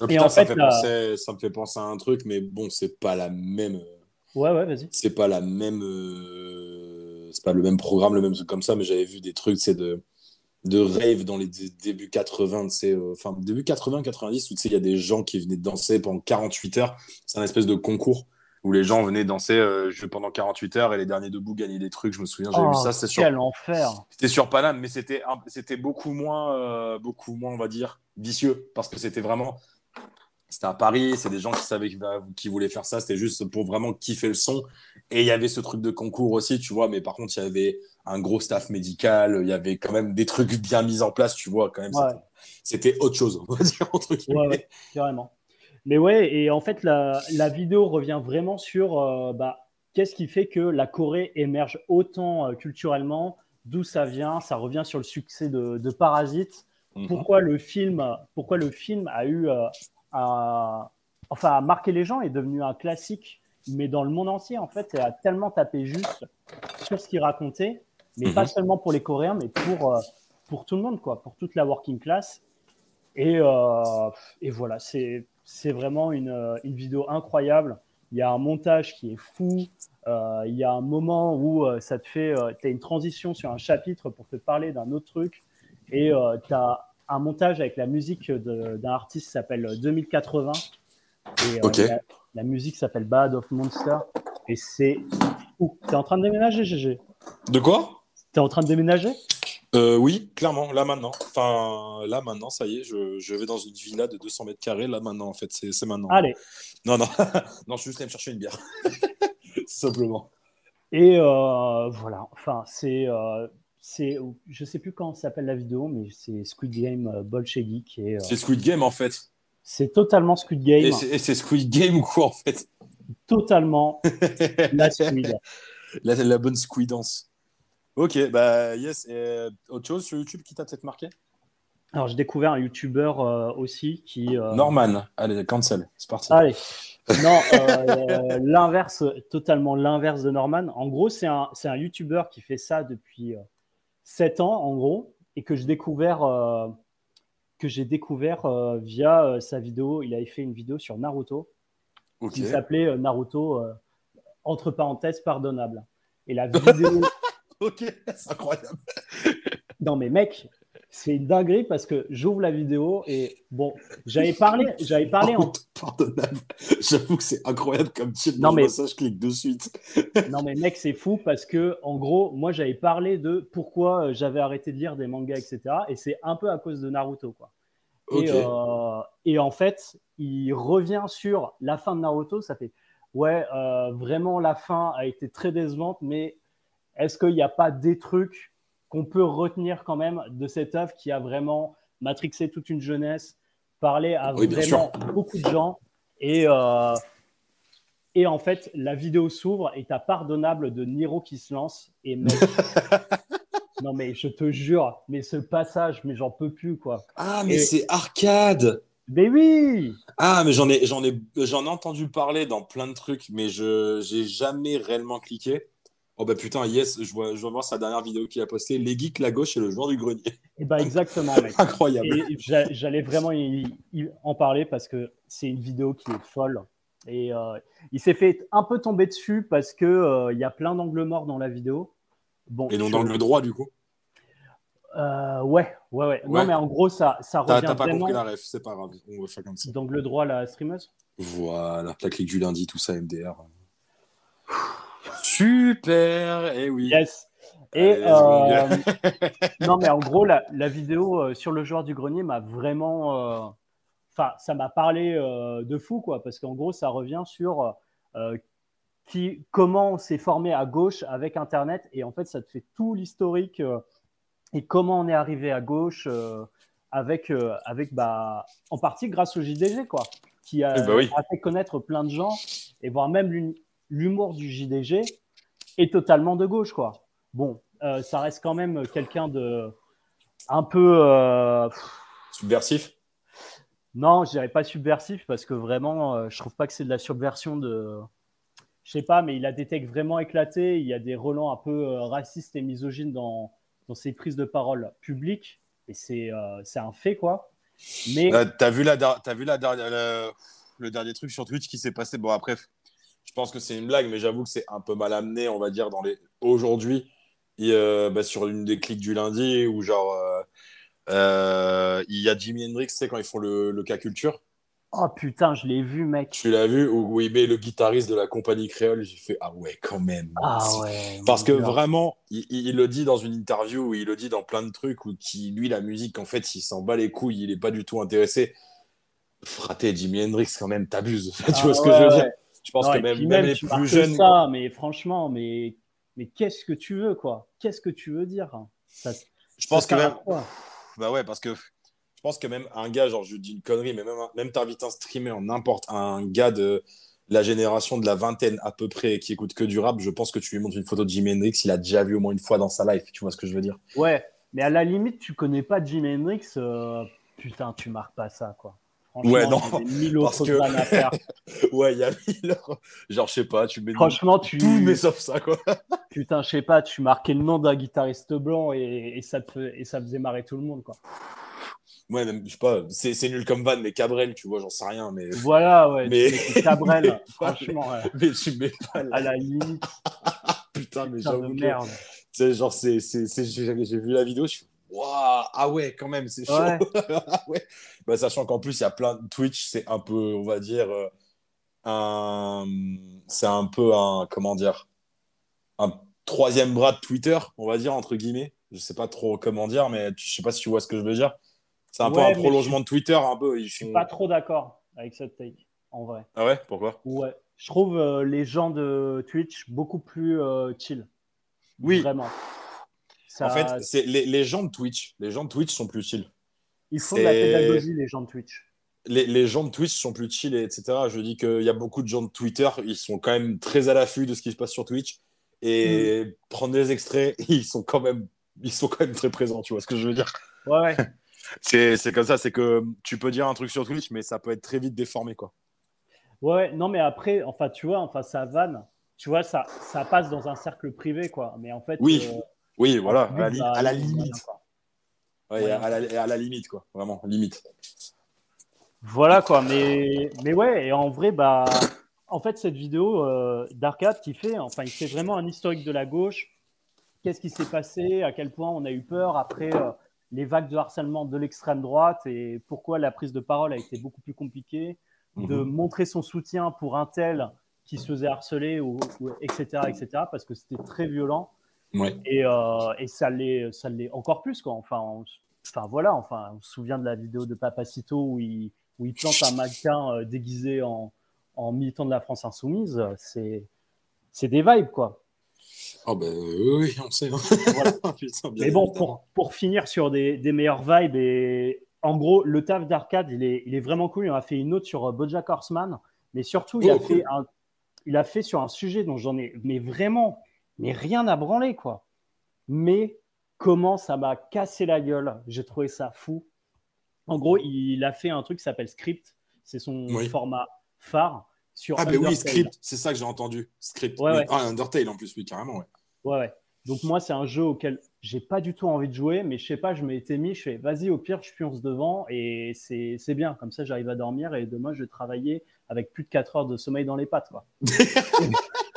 Ah, et putain, en ça, fait, me fait penser, ça me fait penser à un truc, mais bon, c'est pas la même. euh, Ouais, ouais, vas-y. C'est pas la même. euh, C'est pas le même programme, le même truc comme ça, mais j'avais vu des trucs, c'est de de rave dans les dé- débuts 80, tu sais, euh, enfin début 80, 90, où tu sais, il y a des gens qui venaient danser pendant 48 heures. C'est un espèce de concours où les gens venaient danser euh, pendant 48 heures et les derniers debout gagnaient des trucs. Je me souviens, Oh, vu ça, c'est sur quel enfer. C'était sur Paname, mais c'était c'était beaucoup moins, euh, beaucoup moins, on va dire, vicieux, parce que c'était vraiment, c'était à Paris, c'est des gens qui savaient qui, qui voulaient faire ça, c'était juste pour vraiment kiffer le son. Et il y avait ce truc de concours aussi, tu vois, mais par contre, il y avait un gros staff médical, il y avait quand même des trucs bien mis en place, tu vois, quand même, Ouais. c'était- c'était autre chose, on va dire, entre guillemets. Ouais, ouais, carrément. Mais ouais, et en fait, la, la vidéo revient vraiment sur euh, bah, qu'est-ce qui fait que la Corée émerge autant euh, culturellement, d'où ça vient, ça revient sur le succès de, de Parasite, Mhm. pourquoi le film, pourquoi le film a eu, euh, un- enfin, a marqué les gens, est devenu un classique, mais dans le monde entier, en fait, et a tellement tapé juste sur ce qu'il racontait, mais Mhm. pas seulement pour les Coréens, mais pour, pour tout le monde, quoi, pour toute la working class. Et, et voilà, c'est c'est vraiment une, euh, une vidéo incroyable. Il y a un montage qui est fou. Euh, il y a un moment où euh, ça te fait, tu as une transition sur un chapitre pour te parler d'un autre truc. Et tu as un montage avec la musique d'un artiste qui s'appelle 2080. Et la, la musique s'appelle Bad of Monster. Et c'est fou. Tu es en train de déménager, GG De quoi? Tu es en train de déménager? Euh, Oui, clairement, là maintenant. Enfin, là maintenant, ça y est, je, je vais dans une villa de 200 mètres carrés, là maintenant, en fait, c'est maintenant. Allez. Non, non, non, je suis juste allé me chercher une bière. Simplement. Et euh, voilà, enfin, c'est. euh, c'est je sais plus comment s'appelle la vidéo, mais c'est Squid Game euh, Bolshevik. Euh, C'est Squid Game en fait. c'est totalement Squid Game, Et c'est et c'est Squid Game ou quoi en fait? Totalement la Squid. la, la bonne squidance. Ok, bah yes. Et, euh, autre chose sur YouTube qui t'a peut-être marqué? Alors, j'ai découvert un YouTuber euh, aussi qui. euh, Norman. Allez, cancel. C'est parti. Allez. Non, euh, l'inverse, totalement l'inverse de Norman. En gros, c'est un, c'est un YouTuber qui fait ça depuis euh, 7 ans, en gros, et que j'ai découvert, que j'ai découvert via sa vidéo. Il avait fait une vidéo sur Naruto qui s'appelait Naruto, entre parenthèses, pardonnable. Et la vidéo, Ok, c'est incroyable. Non, mais mec, c'est une dinguerie parce que j'ouvre la vidéo et bon, j'avais parlé, j'avais parlé en. Pardonnable. J'avoue que c'est incroyable comme titre. Non, mais- ça, je clique de suite. Non, mais mec, c'est fou parce que, en gros, moi, j'avais parlé de pourquoi euh, j'avais arrêté de lire des mangas, etc. Et c'est un peu à cause de Naruto, quoi. Et, euh, et en fait, il revient sur la fin de Naruto. Ça fait, ouais, euh, vraiment, la fin a été très décevante, mais est-ce qu'il n'y a pas des trucs qu'on peut retenir quand même de cette œuvre qui a vraiment matrixé toute une jeunesse, parlé à Oui, vraiment beaucoup de gens et, euh, et en fait, la vidéo s'ouvre et t'as pardonnable de Niro qui se lance et mec, non mais je te jure, mais ce passage, mais j'en peux plus quoi. Ah, mais Et- c'est arcade. Mais oui, Ah, mais j'en ai, j'en ai, j'en ai entendu parler dans plein de trucs, mais je, j'ai jamais réellement cliqué. Oh bah putain, yes, je vois, je vois voir sa dernière vidéo qu'il a postée. Les geeks, la gauche et le joueur du grenier. et ben exactement mec. Incroyable. J'allais vraiment y, y en parler parce que c'est une vidéo qui est folle. Et euh, il s'est fait un peu tomber dessus parce que euh, il y a plein d'angles morts dans la vidéo. Bon, Et non je- dans le droit, du coup. Euh, ouais, ouais, ouais, Non, mais en gros, ça, ça T'as, revient t'as pas vraiment compris la ref, c'est pas grave. On va faire comme ça. d'angle droit la streameuse. Voilà, la clique du lundi, tout ça, MDR. Super, et oui. Yes. Et Allez, euh, non, mais en gros, la, la vidéo euh, sur le joueur du grenier m'a vraiment. euh, Enfin, ça m'a parlé euh, de fou, quoi, parce qu'en gros, ça revient sur euh, qui, comment on s'est formé à gauche avec Internet, et en fait, ça te fait tout l'historique euh, et comment on est arrivé à gauche euh, avec, euh, avec bah, en partie grâce au JDG, quoi, qui a, Eh bah oui. a fait connaître plein de gens, et voire même l'hum- l'humour du JDG est totalement de gauche, quoi. Bon, euh, ça reste quand même quelqu'un de un peu. euh, Subversif? Non, je dirais pas subversif parce que vraiment, euh, je trouve pas que c'est de la subversion de. Je sais pas, mais il a des textes vraiment éclatés. Il y a des relents un peu euh, racistes et misogynes dans, dans ses prises de parole publiques. Et c'est euh, c'est un fait, quoi. Mais Euh, T'as vu, la, t'as vu la le dernier truc sur Twitch qui s'est passé? Bon, après, je pense que c'est une blague, mais j'avoue que c'est un peu mal amené, on va dire, dans les aujourd'hui, euh, bah, sur une des clics du lundi, où genre, euh, euh, il y a Jimi Hendrix, tu sais, quand ils font le, le cas culture. oh putain, je l'ai vu, mec. Tu l'as vu, où, il met le guitariste de la compagnie créole. J'ai fait, ah ouais, quand même. Ah ouais. Parce que vraiment, il, le dit dans une interview, il le dit dans plein de trucs, où qui, lui, la musique, en fait, il s'en bat les couilles, il est pas du tout intéressé. Fraté, Jimi Hendrix, quand même, t'abuses. tu Ah vois ce que je veux ouais. dire? Je pense Non, que même, les tu plus jeunes. ça, mais franchement, mais, mais qu'est-ce que tu veux, quoi? Qu'est-ce que tu veux dire? Ça, je pense ça que même. Bah ouais, parce que je pense que même un gars, genre, je dis une connerie, mais même, même t'invites un streamer, n'importe, un gars de la génération de la vingtaine à peu près qui écoute que du rap, je pense que tu lui montres une photo de Jimi Hendrix, il a déjà vu au moins une fois dans sa life. Tu vois ce que je veux dire? Ouais, mais à la limite, tu connais pas Jimi Hendrix, euh, putain, tu marques pas ça, quoi. Ouais, non, il y mille autres que- vannes à faire. Ouais, il y a mille. Genre, je sais pas, tu mets Franchement, tu, tout, mais sauf ça, quoi. putain, je sais pas, tu marquais le nom d'un guitariste blanc et, et ça te et ça faisait marrer tout le monde, quoi. Ouais, même, je sais pas, c'est c'est nul comme van, mais Cabrel, tu vois, j'en sais rien, mais, Voilà, ouais, Mais- Cabrel, franchement, ouais, mais tu mets pas à la limite, putain, mais j'avoue que, tu sais, genre, c'est, c'est, c'est- j'ai j'ai vu la vidéo, je suis, waouh, ah ouais, quand même, c'est chaud. Ouais. Ah ouais. Bah, sachant qu'en plus, il y a plein de Twitch, c'est un peu, on va dire, euh, un, c'est un peu un, comment dire, un troisième bras de Twitter, on va dire, entre guillemets. Je sais pas trop comment dire, mais je sais pas si tu vois ce que je veux dire. C'est un peu un prolongement de Twitter, un peu. Ils Je suis pas trop d'accord avec cette take, en vrai. Ah ouais, pourquoi? Ouais, je trouve euh, les gens de Twitch beaucoup plus euh, chill. Oui. Vraiment. Ça, En fait, c'est les, les gens de Twitch, les gens de Twitch sont plus chill. il faut de la pédagogie, les gens de Twitch. Les, les gens de Twitch sont plus chill, et etc. Je dis qu'il y a beaucoup de gens de Twitter, ils sont quand même très à l'affût de ce qui se passe sur Twitch. Et Mm. prendre des extraits, ils sont quand même, ils sont quand même très présents. Tu vois ce que je veux dire Ouais, c'est comme ça, c'est que tu peux dire un truc sur Twitch, mais ça peut être très vite déformé, quoi. Ouais, non, mais après, enfin, tu vois, enfin, ça vanne. Tu vois, ça, ça passe dans un cercle privé, quoi. Mais en fait, Oui, euh, Oui, voilà, à la, li- bah, à la limite. Ouais, Ouais. à, la, à la limite, quoi. Vraiment, limite. Voilà, quoi. Mais, mais ouais, et en vrai, bah, en fait, cette vidéo euh, d'Arcade qui fait, enfin, il fait vraiment un historique de la gauche. qu'est-ce qui s'est passé, à quel point on a eu peur? Après euh, les vagues de harcèlement de l'extrême droite et pourquoi la prise de parole a été beaucoup plus compliquée, de Mhm. montrer son soutien pour un tel qui se faisait harceler, ou, ou- etc., etc., parce que c'était très violent. Ouais. Et, euh, et ça l'est, ça l'est encore plus, quoi. Enfin, on, enfin voilà, enfin, on se souvient de la vidéo de Papacito où il, où il plante un mannequin euh, déguisé en, en militant de la France insoumise. C'est, c'est des vibes, quoi. Oh, ben oui, oui, on sait. hein. Voilà. Putain, bien Mais bon, pour, pour finir sur des, des meilleures vibes, et en gros, le taf d'arcade, il est, il est vraiment cool. Il en a fait une autre sur euh, Bojack Horseman, mais surtout, il, Oh, a cool. fait un, il a fait sur un sujet dont j'en ai, mais vraiment, mais rien à branler, quoi. Mais comment ça m'a cassé la gueule. J'ai trouvé ça fou. En gros, il a fait un truc qui s'appelle Script. C'est son Oui. format phare sur Ah, ben oui, Undertale. script, c'est ça que j'ai entendu. Script. Ouais, Oui. ouais. Ah, Undertale en plus, oui, carrément, ouais. Ouais, ouais. Donc moi, c'est un jeu auquel j'ai pas du tout envie de jouer, mais je sais pas, je m'étais mis, je fais, vas-y, au pire, je pionce devant et c'est c'est bien. Comme ça, j'arrive à dormir et demain, je vais travailler avec plus de 4 heures de sommeil dans les pattes, quoi.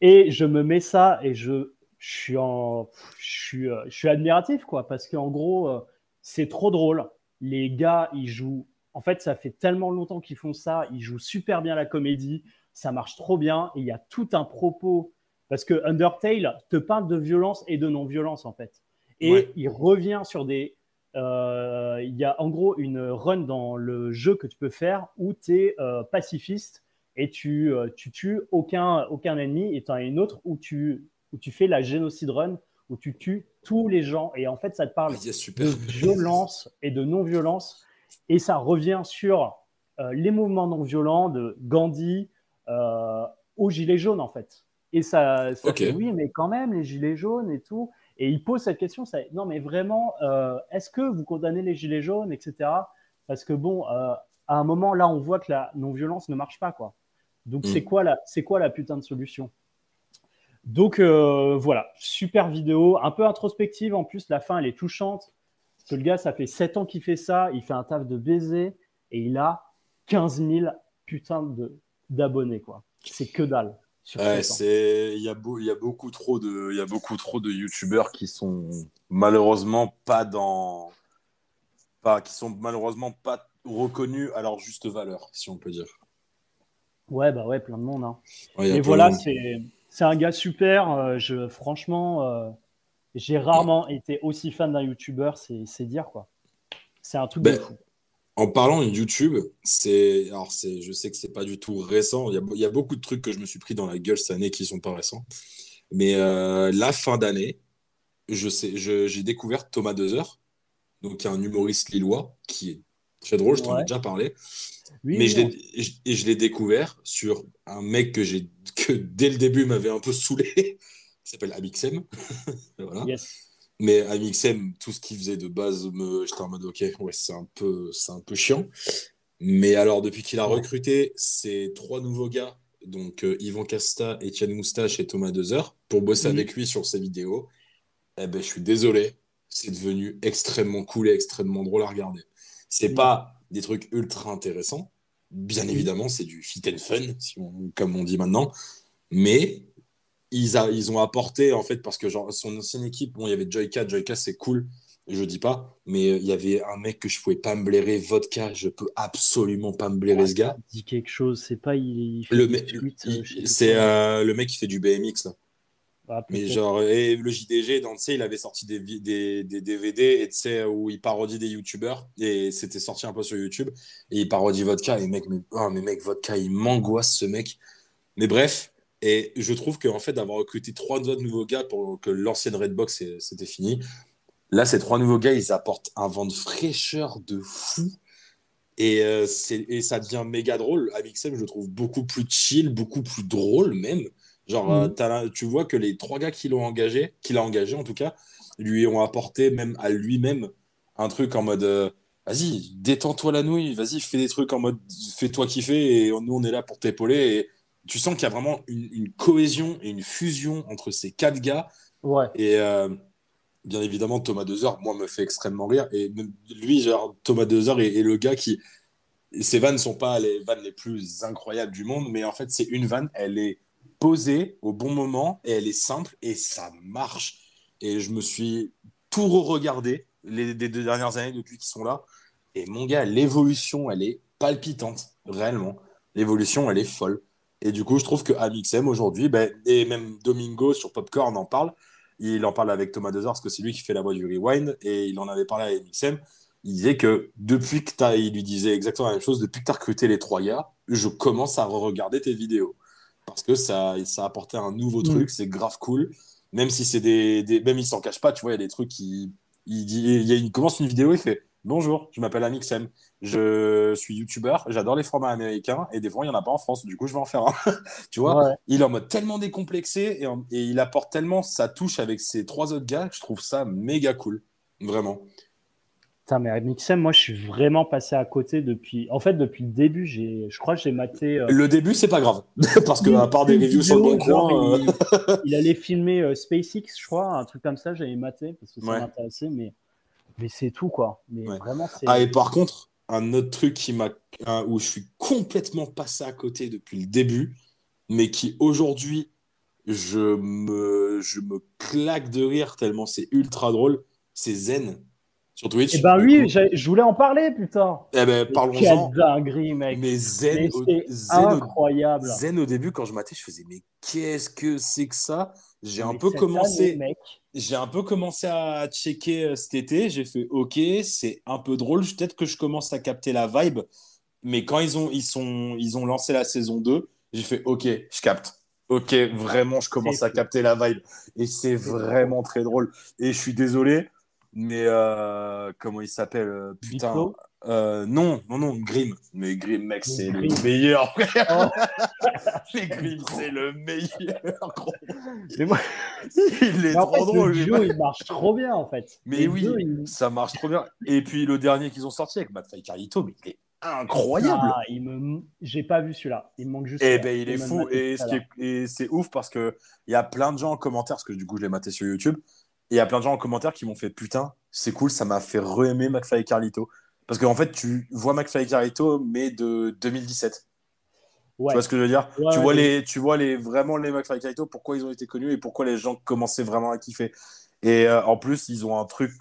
et je me mets ça et je, je suis en, je suis, euh, je suis admiratif, quoi, parce qu'en gros, euh, c'est trop drôle. Les gars, ils jouent. En fait, ça fait tellement longtemps qu'ils font ça. Ils jouent super bien la comédie. Ça marche trop bien. Et il y a tout un propos. Parce que Undertale te parle de violence et de non-violence, en fait. Et Ouais. il revient sur des. euh, Il y a en gros une run dans le jeu que tu peux faire où tu es euh, pacifiste et tu, euh, tu tues aucun, aucun ennemi. Et tu en as une autre où tu, où tu fais la génocide run, où tu tues tous les gens. Et en fait, ça te parle Ah, super. de violence et de non-violence. Et ça revient sur euh, les mouvements non-violents de Gandhi euh, aux Gilets jaunes, en fait. Et ça, ça Ok. fait, oui, mais quand même, les Gilets jaunes et tout. Et il pose cette question, ça, non, mais vraiment, euh, est-ce que vous condamnez les Gilets jaunes, etc. Parce que bon, à un moment, là, on voit que la non-violence ne marche pas, quoi. Donc, Mm. c'est quoi, la, c'est quoi la putain de solution? Donc, euh, voilà, super vidéo, un peu introspective. En plus, la fin, elle est touchante. Parce que le gars, ça fait 7 ans qu'il fait ça. Il fait un taf de baiser et il a 15 000 putains de, d'abonnés, quoi. C'est que dalle. Sur Ouais, 7 ans. c'est il y a beau- il y a beaucoup trop de il y a beaucoup trop de youtubeurs qui sont malheureusement pas dans pas qui sont malheureusement pas reconnus à leur juste valeur si on peut dire. Ouais, bah ouais, plein de monde. hein. Ouais, plein voilà, de c'est un gars super. euh, je, franchement, euh, j'ai rarement été aussi fan d'un YouTuber, c'est dire quoi. C'est un truc de Ben, fou. En parlant de YouTube, c'est alors c'est je sais que c'est pas du tout récent, il y, a, il y a beaucoup de trucs que je me suis pris dans la gueule cette année qui sont pas récents. Mais euh, la fin d'année, je sais je- j'ai découvert Thomas Dezer, donc un humoriste lillois qui est très drôle, je t'en ai déjà parlé. Oui, Mais je l'ai, je- l'ai découvert sur un mec que j'ai que dès le début m'avait un peu saoulé, qui s'appelle Amixem. voilà. yes. Mais Amixem, tout ce qu'il faisait de base, me... j'étais en mode ok, ouais, c'est un peu, c'est un peu chiant. Mais alors depuis qu'il a recruté ces trois nouveaux gars, donc euh, Yvan Casta, Étienne Moustache et Thomas Dezer, pour bosser Mhm. avec lui sur ses vidéos, eh ben je suis désolé, c'est devenu extrêmement cool et extrêmement drôle à regarder. C'est Mhm. pas des trucs ultra intéressants, bien évidemment, c'est du fit and fun, si on- comme on dit maintenant, mais ils, a- ils ont apporté, en fait, parce que genre, son ancienne équipe, bon, il y avait Joyka, Joyka c'est cool, je dis pas, mais euh, il y avait un mec que je pouvais pas me blairer, Vodka, je peux absolument pas me blairer ce gars. Dit quelque chose, c'est pas il, il fait Le tweets, euh, il- c'est euh, le mec qui fait du BMX là. Ah, Mais genre, et le JDG, dans, il avait sorti des, des, des DVD et où il parodie des youtubeurs et c'était sorti un peu sur YouTube et il parodie Vodka et mec, mais, oh, mais mec, Vodka, il m'angoisse ce mec. Mais bref, et je trouve qu'en fait, d'avoir recruté trois autres nouveaux gars pour que l'ancienne Redbox c'était fini, là, ces trois nouveaux gars, ils apportent un vent de fraîcheur de fou. Et, euh, c'est- et ça devient méga drôle. Amixem, je le trouve beaucoup plus chill, beaucoup plus drôle même. Genre, euh, Mhm. la- tu vois que les trois gars qui l'ont engagé, qu'il a engagé en tout cas, lui ont apporté même à lui-même un truc en mode euh, vas-y, détends-toi la nouille, vas-y, fais des trucs en mode fais-toi kiffer et nous on est là pour t'épauler. Et tu sens qu'il y a vraiment une, une cohésion et une fusion entre ces quatre gars. Ouais. Et euh, bien évidemment, Thomas Dezer, moi, me fait extrêmement rire. Et lui, genre, Thomas Dezer est, est le gars qui. Ses vannes ne sont pas les vannes les plus incroyables du monde, mais en fait, c'est une vanne, elle est posée au bon moment et elle est simple et ça marche. Et je me suis tout re-regardé les, deux dernières années depuis qu'ils sont là. Et mon gars, l'évolution, elle est palpitante, réellement. L'évolution, elle est folle. Et du coup, je trouve que Amixem aujourd'hui, ben, et même Domingo sur Popcorn en parle, il en parle avec Thomas Dezor parce que c'est lui qui fait la voix du Rewind, et il en avait parlé à Amixem. Il disait que depuis que tu as, il lui disait exactement la même chose, depuis que tu as recruté les trois gars, je commence à re-regarder tes vidéos. Parce que ça, ça a apporté un nouveau truc, c'est grave cool. Même si c'est des, des- Même il s'en cache pas, tu vois, il y a des trucs qui. Il, dit, il, commence une vidéo, il fait Bonjour, je m'appelle Amixem, je suis youtubeur, j'adore les formats américains et des fois il n'y en a pas en France, du coup je vais en faire un. tu vois, Ouais. il est en mode tellement décomplexé et, en- et il apporte tellement sa touche avec ses trois autres gars que je trouve ça méga cool. Vraiment. Putain, mais Mixem, moi, je suis vraiment passé à côté depuis. En fait, depuis le début, j'ai, je crois que j'ai maté. euh, Le début, c'est pas grave. Parce que, à part des reviews sur le bon coin. euh, il, il allait filmer euh, SpaceX, je crois, un truc comme ça, j'avais maté parce que ça Ouais. m'intéressait, mais, mais c'est tout, quoi. Mais Ouais. vraiment, c'est. Ah, et par contre, un autre truc qui m'a, où je suis complètement passé à côté depuis le début, mais qui aujourd'hui, je me, je me claque de rire tellement c'est ultra drôle, c'est Zen sur Twitch. Eh ben oui, je voulais en parler, putain. eh ben, Quelle parlons-en. dinguerie, mec. Mais Zen, Mais au, Zen, au- incroyable. Zen, au début, quand je matais, je faisais, mais qu'est-ce que c'est que ça? J'ai un peu commencé. J'ai un peu commencé à checker euh, cet été. J'ai fait OK, c'est un peu drôle. Peut-être que je commence à capter la vibe. Mais quand ils ont, ils sont, ils ont lancé la saison 2, j'ai fait OK, je capte. OK, vraiment, je commence à capter la vibe. Et c'est vraiment très drôle. Et je suis désolé, mais euh, comment il s'appelle euh, Putain. Euh, non, non, non, Grim. Mais Grim, mec, c'est le Grimm. meilleur. frère. Oh. Mais Grim, c'est le meilleur. gros. Mais moi, Il est mais trop fait, drôle. le duo, il marche trop bien, en fait. Mais oui, il- ça marche trop bien. Et puis le dernier qu'ils ont sorti avec Matt Carito, mais il est incroyable. Ah, il me... J'ai pas vu celui-là. Il me manque juste. Eh ben, il est fou. Et ce c'est ouf parce que il y a plein de gens en commentaire, parce que du coup, je l'ai maté sur YouTube. Et il y a plein de gens en commentaire qui m'ont fait Putain, c'est cool, ça m'a fait re-aimer McFly et Carlito. Parce qu'en fait, tu vois McFly et Carlito, mais de 2017. Ouais. Tu vois ce que je veux dire? Ouais, tu, vois les, tu vois les, vraiment les McFly et Carlito, pourquoi ils ont été connus et pourquoi les gens commençaient vraiment à kiffer. Et euh, en plus, ils ont un truc,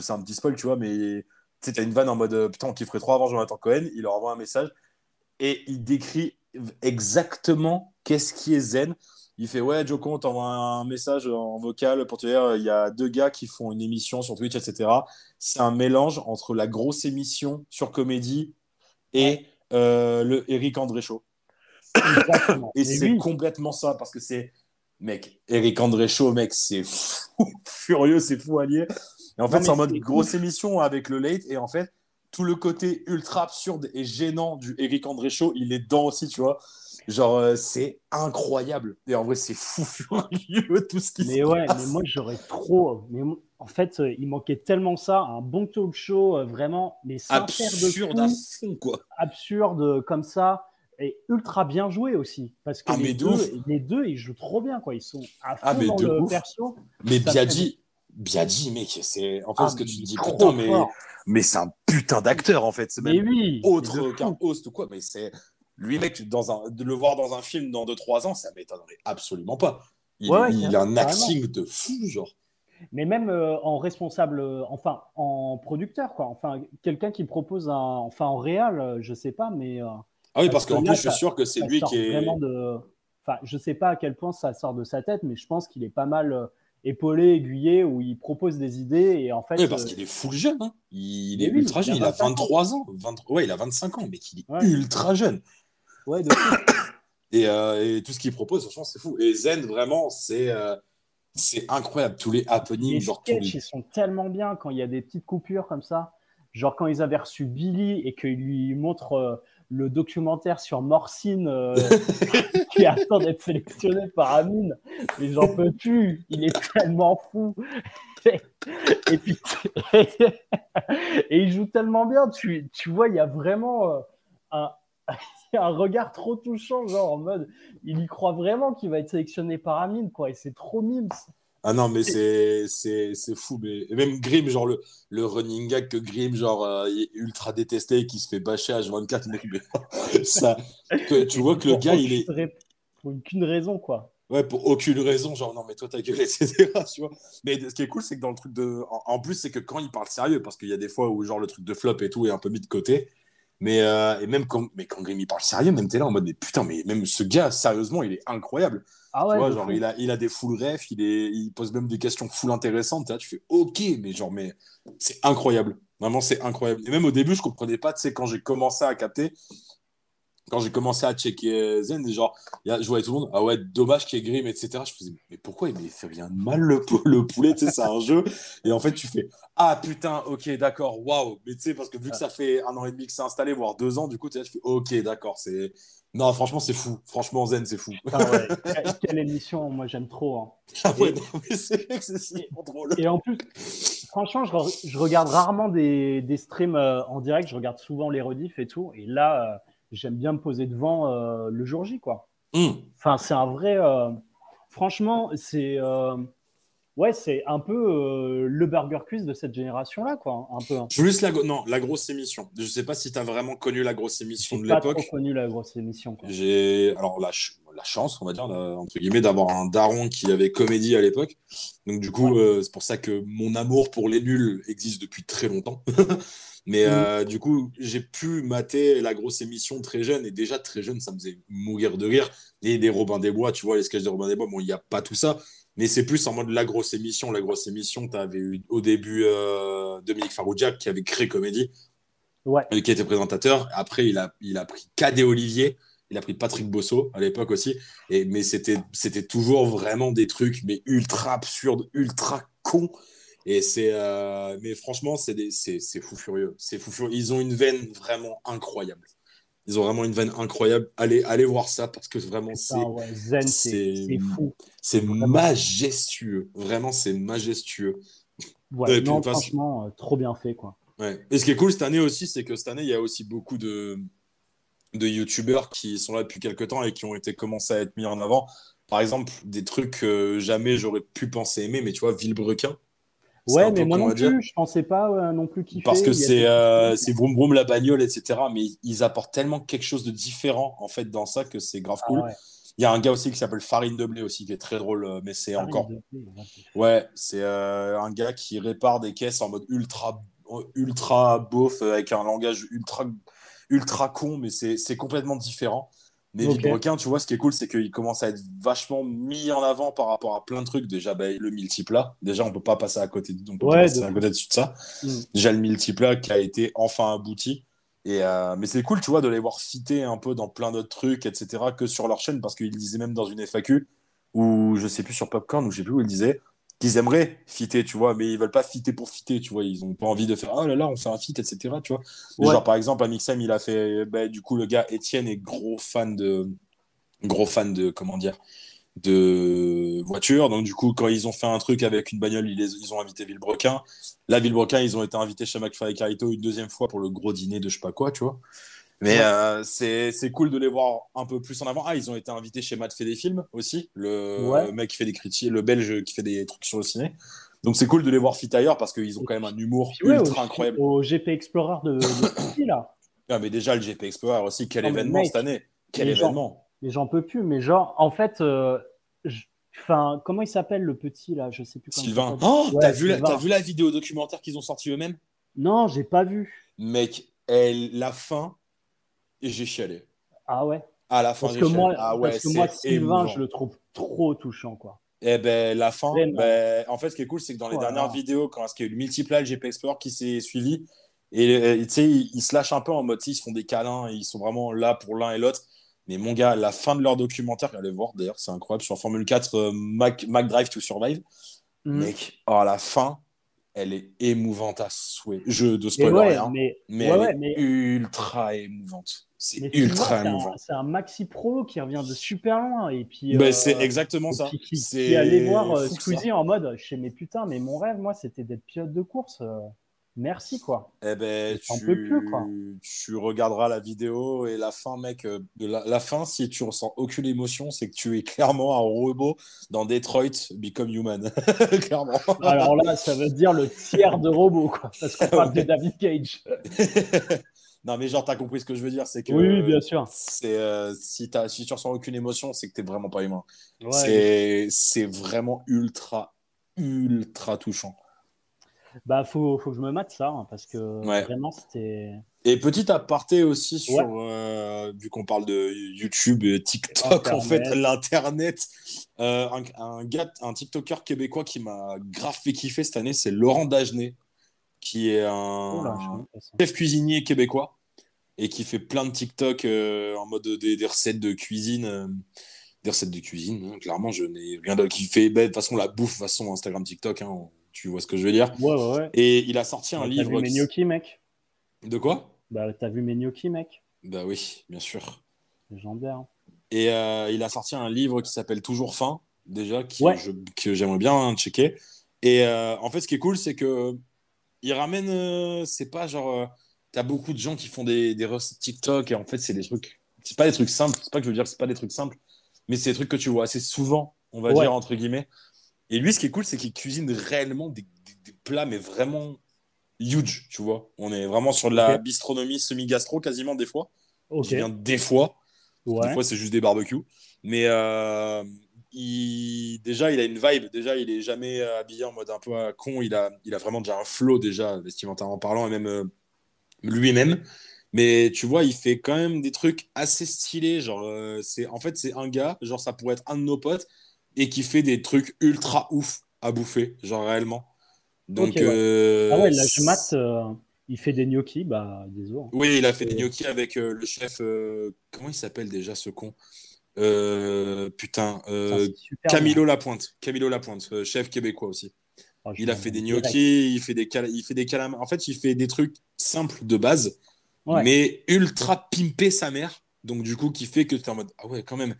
c'est un petit spoil, tu vois, mais tu sais, t'as une vanne en mode euh, Putain, on kifferait trop avant Jonathan Cohen. Il leur envoie un message et il décrit exactement qu'est-ce qui est zen. Il fait Ouais, Joko, on t'envoie un message en vocal pour te dire il y a deux gars qui font une émission sur Twitch, etc. C'est un mélange entre la grosse émission sur comédie et euh, le Eric André Show. Et c'est oui, complètement ça, parce que c'est, mec, Eric André Show, mec, c'est fou, furieux, c'est fou allié. Et en fait, c'est en mode grosse émission avec le late, et en fait, tout le côté ultra absurde et gênant du Eric André Show, il est dedans aussi, tu vois. Genre, euh, c'est incroyable. Et en vrai, c'est fou furieux tout ce qui Mais se ouais, passe. mais moi j'aurais trop. Mais en fait, euh, il manquait tellement ça, un bon talk show, euh, vraiment, mais de Absurde à fou, fond, quoi. absurde comme ça, et ultra bien joué aussi, parce que Ah, les, de deux, les deux, ils jouent trop bien, quoi. Ils sont à fond Ah, mais dans le ouf. perso. Mais Ça Biaggi, mec, c'est. En fait, Ah, ce que tu dis, putain, mais, mais c'est un putain d'acteur, en fait. C'est Mais même oui, autre qu'un host ou quoi, mais c'est lui, mec, dans un, de le voir dans un film dans 2-3 ans, ça m'étonnerait absolument pas. Il, Ouais, ouais, il a un acting de fou, genre. Mais même euh, en responsable, euh, enfin en producteur, quoi. Enfin, quelqu'un qui propose un, enfin en réal, euh, je sais pas, mais euh, Ah oui, Parce parce que qu'en plus, je suis sûr que c'est lui qui est. vraiment de. Enfin, je sais pas à quel point ça sort de sa tête, mais je pense qu'il est pas mal épaulé, aiguillé, où il propose des idées et en fait. Oui, parce qu'il est full jeune. hein. Il est oui, ultra jeune. il a a 25 ans. 23 ans. 23 Ouais, il a 25 ans, mais il est Ouais. ultra jeune. Ouais, de. Et, euh, et tout ce qu'il propose, franchement, c'est fou. Et Zen, vraiment, c'est euh, c'est incroyable. Tous les happenings, les genre tous sketchs, les. ils sont tellement bien quand il y a des petites coupures comme ça. Genre quand ils avaient reçu Billy et qu'il lui montre euh, le documentaire sur Morcine euh, qui attend d'être sélectionné par Amine. Mais j'en peux plus. Il est tellement fou. et puis et il joue tellement bien. Tu, tu vois, il y a vraiment euh, un, un regard trop touchant, genre en mode, il y croit vraiment qu'il va être sélectionné par Amine, quoi. Et c'est trop mimes. Ah non, mais c'est c'est c'est fou. Mais et même Grimm, genre le, le running gag que Grimm, genre, euh, il est ultra détesté et qui se fait bâcher H24. mec, mais ça, que, tu vois que le gars, il est. pour aucune raison, quoi. Ouais, pour aucune raison, genre non, mais toi, ta gueule, etc. Tu vois mais ce qui est cool, c'est que dans le truc de. En, en plus, c'est que quand il parle sérieux, parce qu'il y a des fois où, genre, le truc de flop et tout est un peu mis de côté. Mais, euh, et même quand, mais quand Grim il parle sérieux, même t'es là en mode, mais putain, mais même ce gars, sérieusement, il est incroyable. Ah ouais, tu vois, genre, fou. il a, il a des full refs, il, est, il pose même des questions full intéressantes. Là, tu fais OK, mais genre, mais c'est incroyable. Vraiment, c'est incroyable. Et même au début, je comprenais pas, tu sais, quand j'ai commencé à capter, quand j'ai commencé à checker euh, Zen, et genre, il y a- je voyais tout le monde, ah ouais, dommage qu'il y ait Grim, etc. Je faisais, mais pourquoi il fait rien de mal le, le poulet, tu sais, c'est un jeu. Et en fait, tu fais, ah putain, ok, d'accord, waouh. Mais tu sais, parce que vu que ça fait un an et demi que c'est installé, voire deux ans, du coup, tu fais, ok, d'accord, c'est. Non, franchement, c'est fou. Franchement, Zen, c'est fou. Ah ouais, quelle- émission, moi j'aime trop. hein. Ah ouais, mais c'est excessivement drôle. Et en plus, franchement, je, re- je regarde rarement des, des streams euh, en direct, je regarde souvent les rediffs et tout. Et là, euh, j'aime bien me poser devant euh, le jour J, quoi. Hum. Enfin, c'est un vrai. euh, franchement, c'est. euh, Ouais, c'est un peu le burger quiz de cette génération-là, quoi. Un peu. hein. Plus la, non, la grosse émission. Je sais pas si tu as vraiment connu la grosse émission J'ai de l'époque. connu la grosse émission. J'ai alors la, ch- la chance, on va dire, là, entre guillemets, d'avoir un daron qui avait comédie à l'époque. Donc du coup, c'est pour ça que mon amour pour les nuls existe depuis très longtemps. Mais Mhm. euh, du coup, j'ai pu mater la grosse émission très jeune. Et déjà, très jeune, ça me faisait mourir de rire. Et des Robin des Bois, tu vois, les sketchs de Robin des Bois, bon, il n'y a pas tout ça. Mais c'est plus en mode la grosse émission. La grosse émission, tu avais eu au début euh, Dominique Farrugia qui avait créé Comédie Ouais. euh, qui était présentateur. Après, il a, il a pris Cadet Olivier, il a pris Patrick Bosso à l'époque aussi. Et, mais c'était, c'était toujours vraiment des trucs mais ultra absurdes, ultra cons. Et c'est, euh, mais franchement, c'est, des, c'est, c'est fou furieux. C'est fou furieux. Ils ont une veine vraiment incroyable. Ils ont vraiment une veine incroyable. Allez, allez voir ça parce que vraiment, c'est, ouais, Zen, c'est fou. c'est majestueux. Vraiment, c'est majestueux. Ouais, non, façon- franchement, euh, trop bien fait, quoi. Ouais. Et ce qui est cool cette année aussi, c'est que cette année, il y a aussi beaucoup de, de youtubeurs qui sont là depuis quelques temps et qui ont été commencés à être mis en avant. Par exemple, des trucs que jamais j'aurais pu penser aimer, mais tu vois, Villebrequin. Ouais, mais moi non dire. plus, je pensais pas euh, non plus kiffer. Parce que c'est euh, c'est vroom vroom la bagnole, etc. Mais ils apportent tellement quelque chose de différent en fait dans ça que c'est grave Ah cool. ouais, Il y a un gars aussi qui s'appelle Farine de Blé aussi qui est très drôle, euh, mais c'est encore ouais. C'est euh, un gars qui répare des caisses en mode ultra, ultra beauf, avec un langage ultra, ultra con, mais c'est c'est complètement différent. Mais Ok. Villebrequin, tu vois, ce qui est cool, c'est qu'il commence à être vachement mis en avant par rapport à plein de trucs. Déjà, bah, le multiplat. Déjà, on peut pas passer à côté, on peut pas Ouais, passer de à côté de ça. Mm. Déjà, le multiplat qui a été enfin abouti. Et, euh, mais c'est cool, tu vois, de les voir citer un peu dans plein d'autres trucs, etc., que sur leur chaîne, parce qu'ils disaient même dans une FAQ, ou je sais plus sur Popcorn, ou je sais plus où ils disaient, qu'ils aimeraient fitter, tu vois, mais ils veulent pas fitter pour fitter, tu vois, ils ont pas envie de faire, oh là là, on fait un fit, etc., tu vois. Ouais. Genre, par exemple, à Mixem, il a fait, bah, du coup, le gars Étienne est gros fan de, gros fan de, comment dire, de voiture. Donc, du coup, quand ils ont fait un truc avec une bagnole, ils, les- ils ont invité Villebrequin. Là, Villebrequin, ils ont été invités chez McFly et Carito une deuxième fois pour le gros dîner de je sais pas quoi, tu vois. Mais Ouais. euh, c'est cool de les voir un peu plus en avant. Ah, ils ont été invités chez Matt fait des films aussi, le Ouais. mec qui fait des critiques, le belge qui fait des trucs sur le ciné. Donc c'est cool de les voir fit ailleurs parce qu'ils ont quand même un humour Puis ouais, ultra au, incroyable. Au GP Explorer de, de là. Ah, mais déjà le GP Explorer aussi, quel Non, événement mec, cette année? Quel événement? Mais j'en peux plus. Mais genre, en fait, euh, enfin, comment il s'appelle le petit là? Je sais plus. comment Sylvain. Oh, Ouais, t'as vu, vu la vidéo documentaire qu'ils ont sorti eux-mêmes? Non, j'ai pas vu. Mec, elle, la fin, et j'ai chialé. Ah ouais? À la fin, Parce j'ai que chialé. moi, ah ouais, parce que moi, Sylvain, je le trouve trop touchant, quoi. Eh ben, la fin, ben, en fait, ce qui est cool, c'est que dans les Voilà. dernières vidéos, quand il y a eu le multiplat, le GP Explorer qui s'est suivi, et euh, tu sais, ils, ils se lâchent un peu en mode, ils se font des câlins, et ils sont vraiment là pour l'un et l'autre. Mais mon gars, la fin de leur documentaire, allez voir d'ailleurs, c'est incroyable, sur Formule 4, euh, Mac, Mac Drive to Survive. Mm. Mec, oh, la fin, elle est émouvante à souhait. Je de spoiler ouais, rien, mais, mais ouais, elle ouais, est mais, ultra émouvante. C'est ultra émouvant. C'est un, maxi pro qui revient de super loin et puis. Ben, euh, c'est exactement ça. Qui, qui, qui allait voir euh. Squeezie en mode, je sais mais putain, mais mon rêve, moi, c'était d'être pilote de course. Merci quoi. Eh ben, tu, peux plus, quoi. tu regarderas la vidéo et la fin, mec. euh, De la, la fin, si tu ressens aucune émotion, c'est que tu es clairement un robot dans Detroit Become Human. clairement. Alors là, ça veut dire le tiers de robot quoi, parce qu'on parle Ouais. de David Cage. Non, mais genre, t'as compris ce que je veux dire. C'est que. Oui, oui, bien sûr. C'est, euh, si, t'as, si tu ressens aucune émotion, c'est que t'es vraiment pas humain. Ouais. C'est, c'est vraiment ultra, ultra touchant. Bah, faut, faut que je me mate ça, hein, parce que Ouais. vraiment, c'était. Et petit aparté aussi sur, Ouais. euh, vu qu'on parle de YouTube et TikTok, Internet. en fait, l'Internet, euh, un, un gars, un TikToker québécois qui m'a grave fait kiffer cette année, c'est Laurent Dagenet, qui est un chef cuisinier québécois et qui fait plein de TikTok euh, en mode des, des recettes de cuisine. des recettes de cuisine, hein, clairement, je n'ai rien d'autre qui fait. bah, De toute façon, la bouffe, de toute façon, Instagram, TikTok, hein, tu vois ce que je veux dire. Ouais, ouais, ouais. Et il a sorti un T'as livre. vu qui- gnocchis, mec De quoi? Bah, t'as vu mes mec Bah oui, bien sûr. Légendaire. Et euh, il a sorti un livre qui s'appelle Toujours faim, déjà, qui, Ouais. je- que j'aimerais bien checker. Et euh, en fait, ce qui est cool, c'est que il ramène. euh, c'est pas genre. T'as beaucoup de gens qui font des, des recettes TikTok et en fait, c'est des trucs. C'est pas des trucs simples. C'est pas que je veux dire que c'est pas des trucs simples, mais c'est des trucs que tu vois assez souvent, on va Ouais. dire, entre guillemets. Et lui, ce qui est cool, c'est qu'il cuisine réellement des, des- des plats, mais vraiment huge, tu vois. On est vraiment sur de la bistronomie semi-gastro quasiment des fois. Ok. Je viens des fois. Des Ouais. fois, c'est juste des barbecues. Mais euh, il... déjà, il a une vibe. Déjà, il est jamais euh, habillé en mode un peu à con. Il a, il a vraiment déjà un flow, déjà, vestimentairement parlant, et même euh, lui-même. Mais tu vois, il fait quand même des trucs assez stylés. Genre, euh, c'est, en fait, c'est un gars, genre, ça pourrait être un de nos potes, et qui fait des trucs ultra ouf à bouffer, genre réellement. Donc, ouais. euh, Ah ouais, là, je mate. euh, il fait des gnocchis, bah, désolé. oui, il a fait des gnocchis avec euh, le chef. comment il s'appelle déjà ce con? Euh, Putain, euh, Camilo Lapointe. Camilo Lapointe, euh, chef québécois aussi. Oh, Il a fait des gnocchis, il fait des, il fait des calamars. En fait, il fait des trucs simples de base, Ouais. mais ultra pimpé sa mère. Donc, du coup, qui fait que tu es en mode Ah ouais, quand même.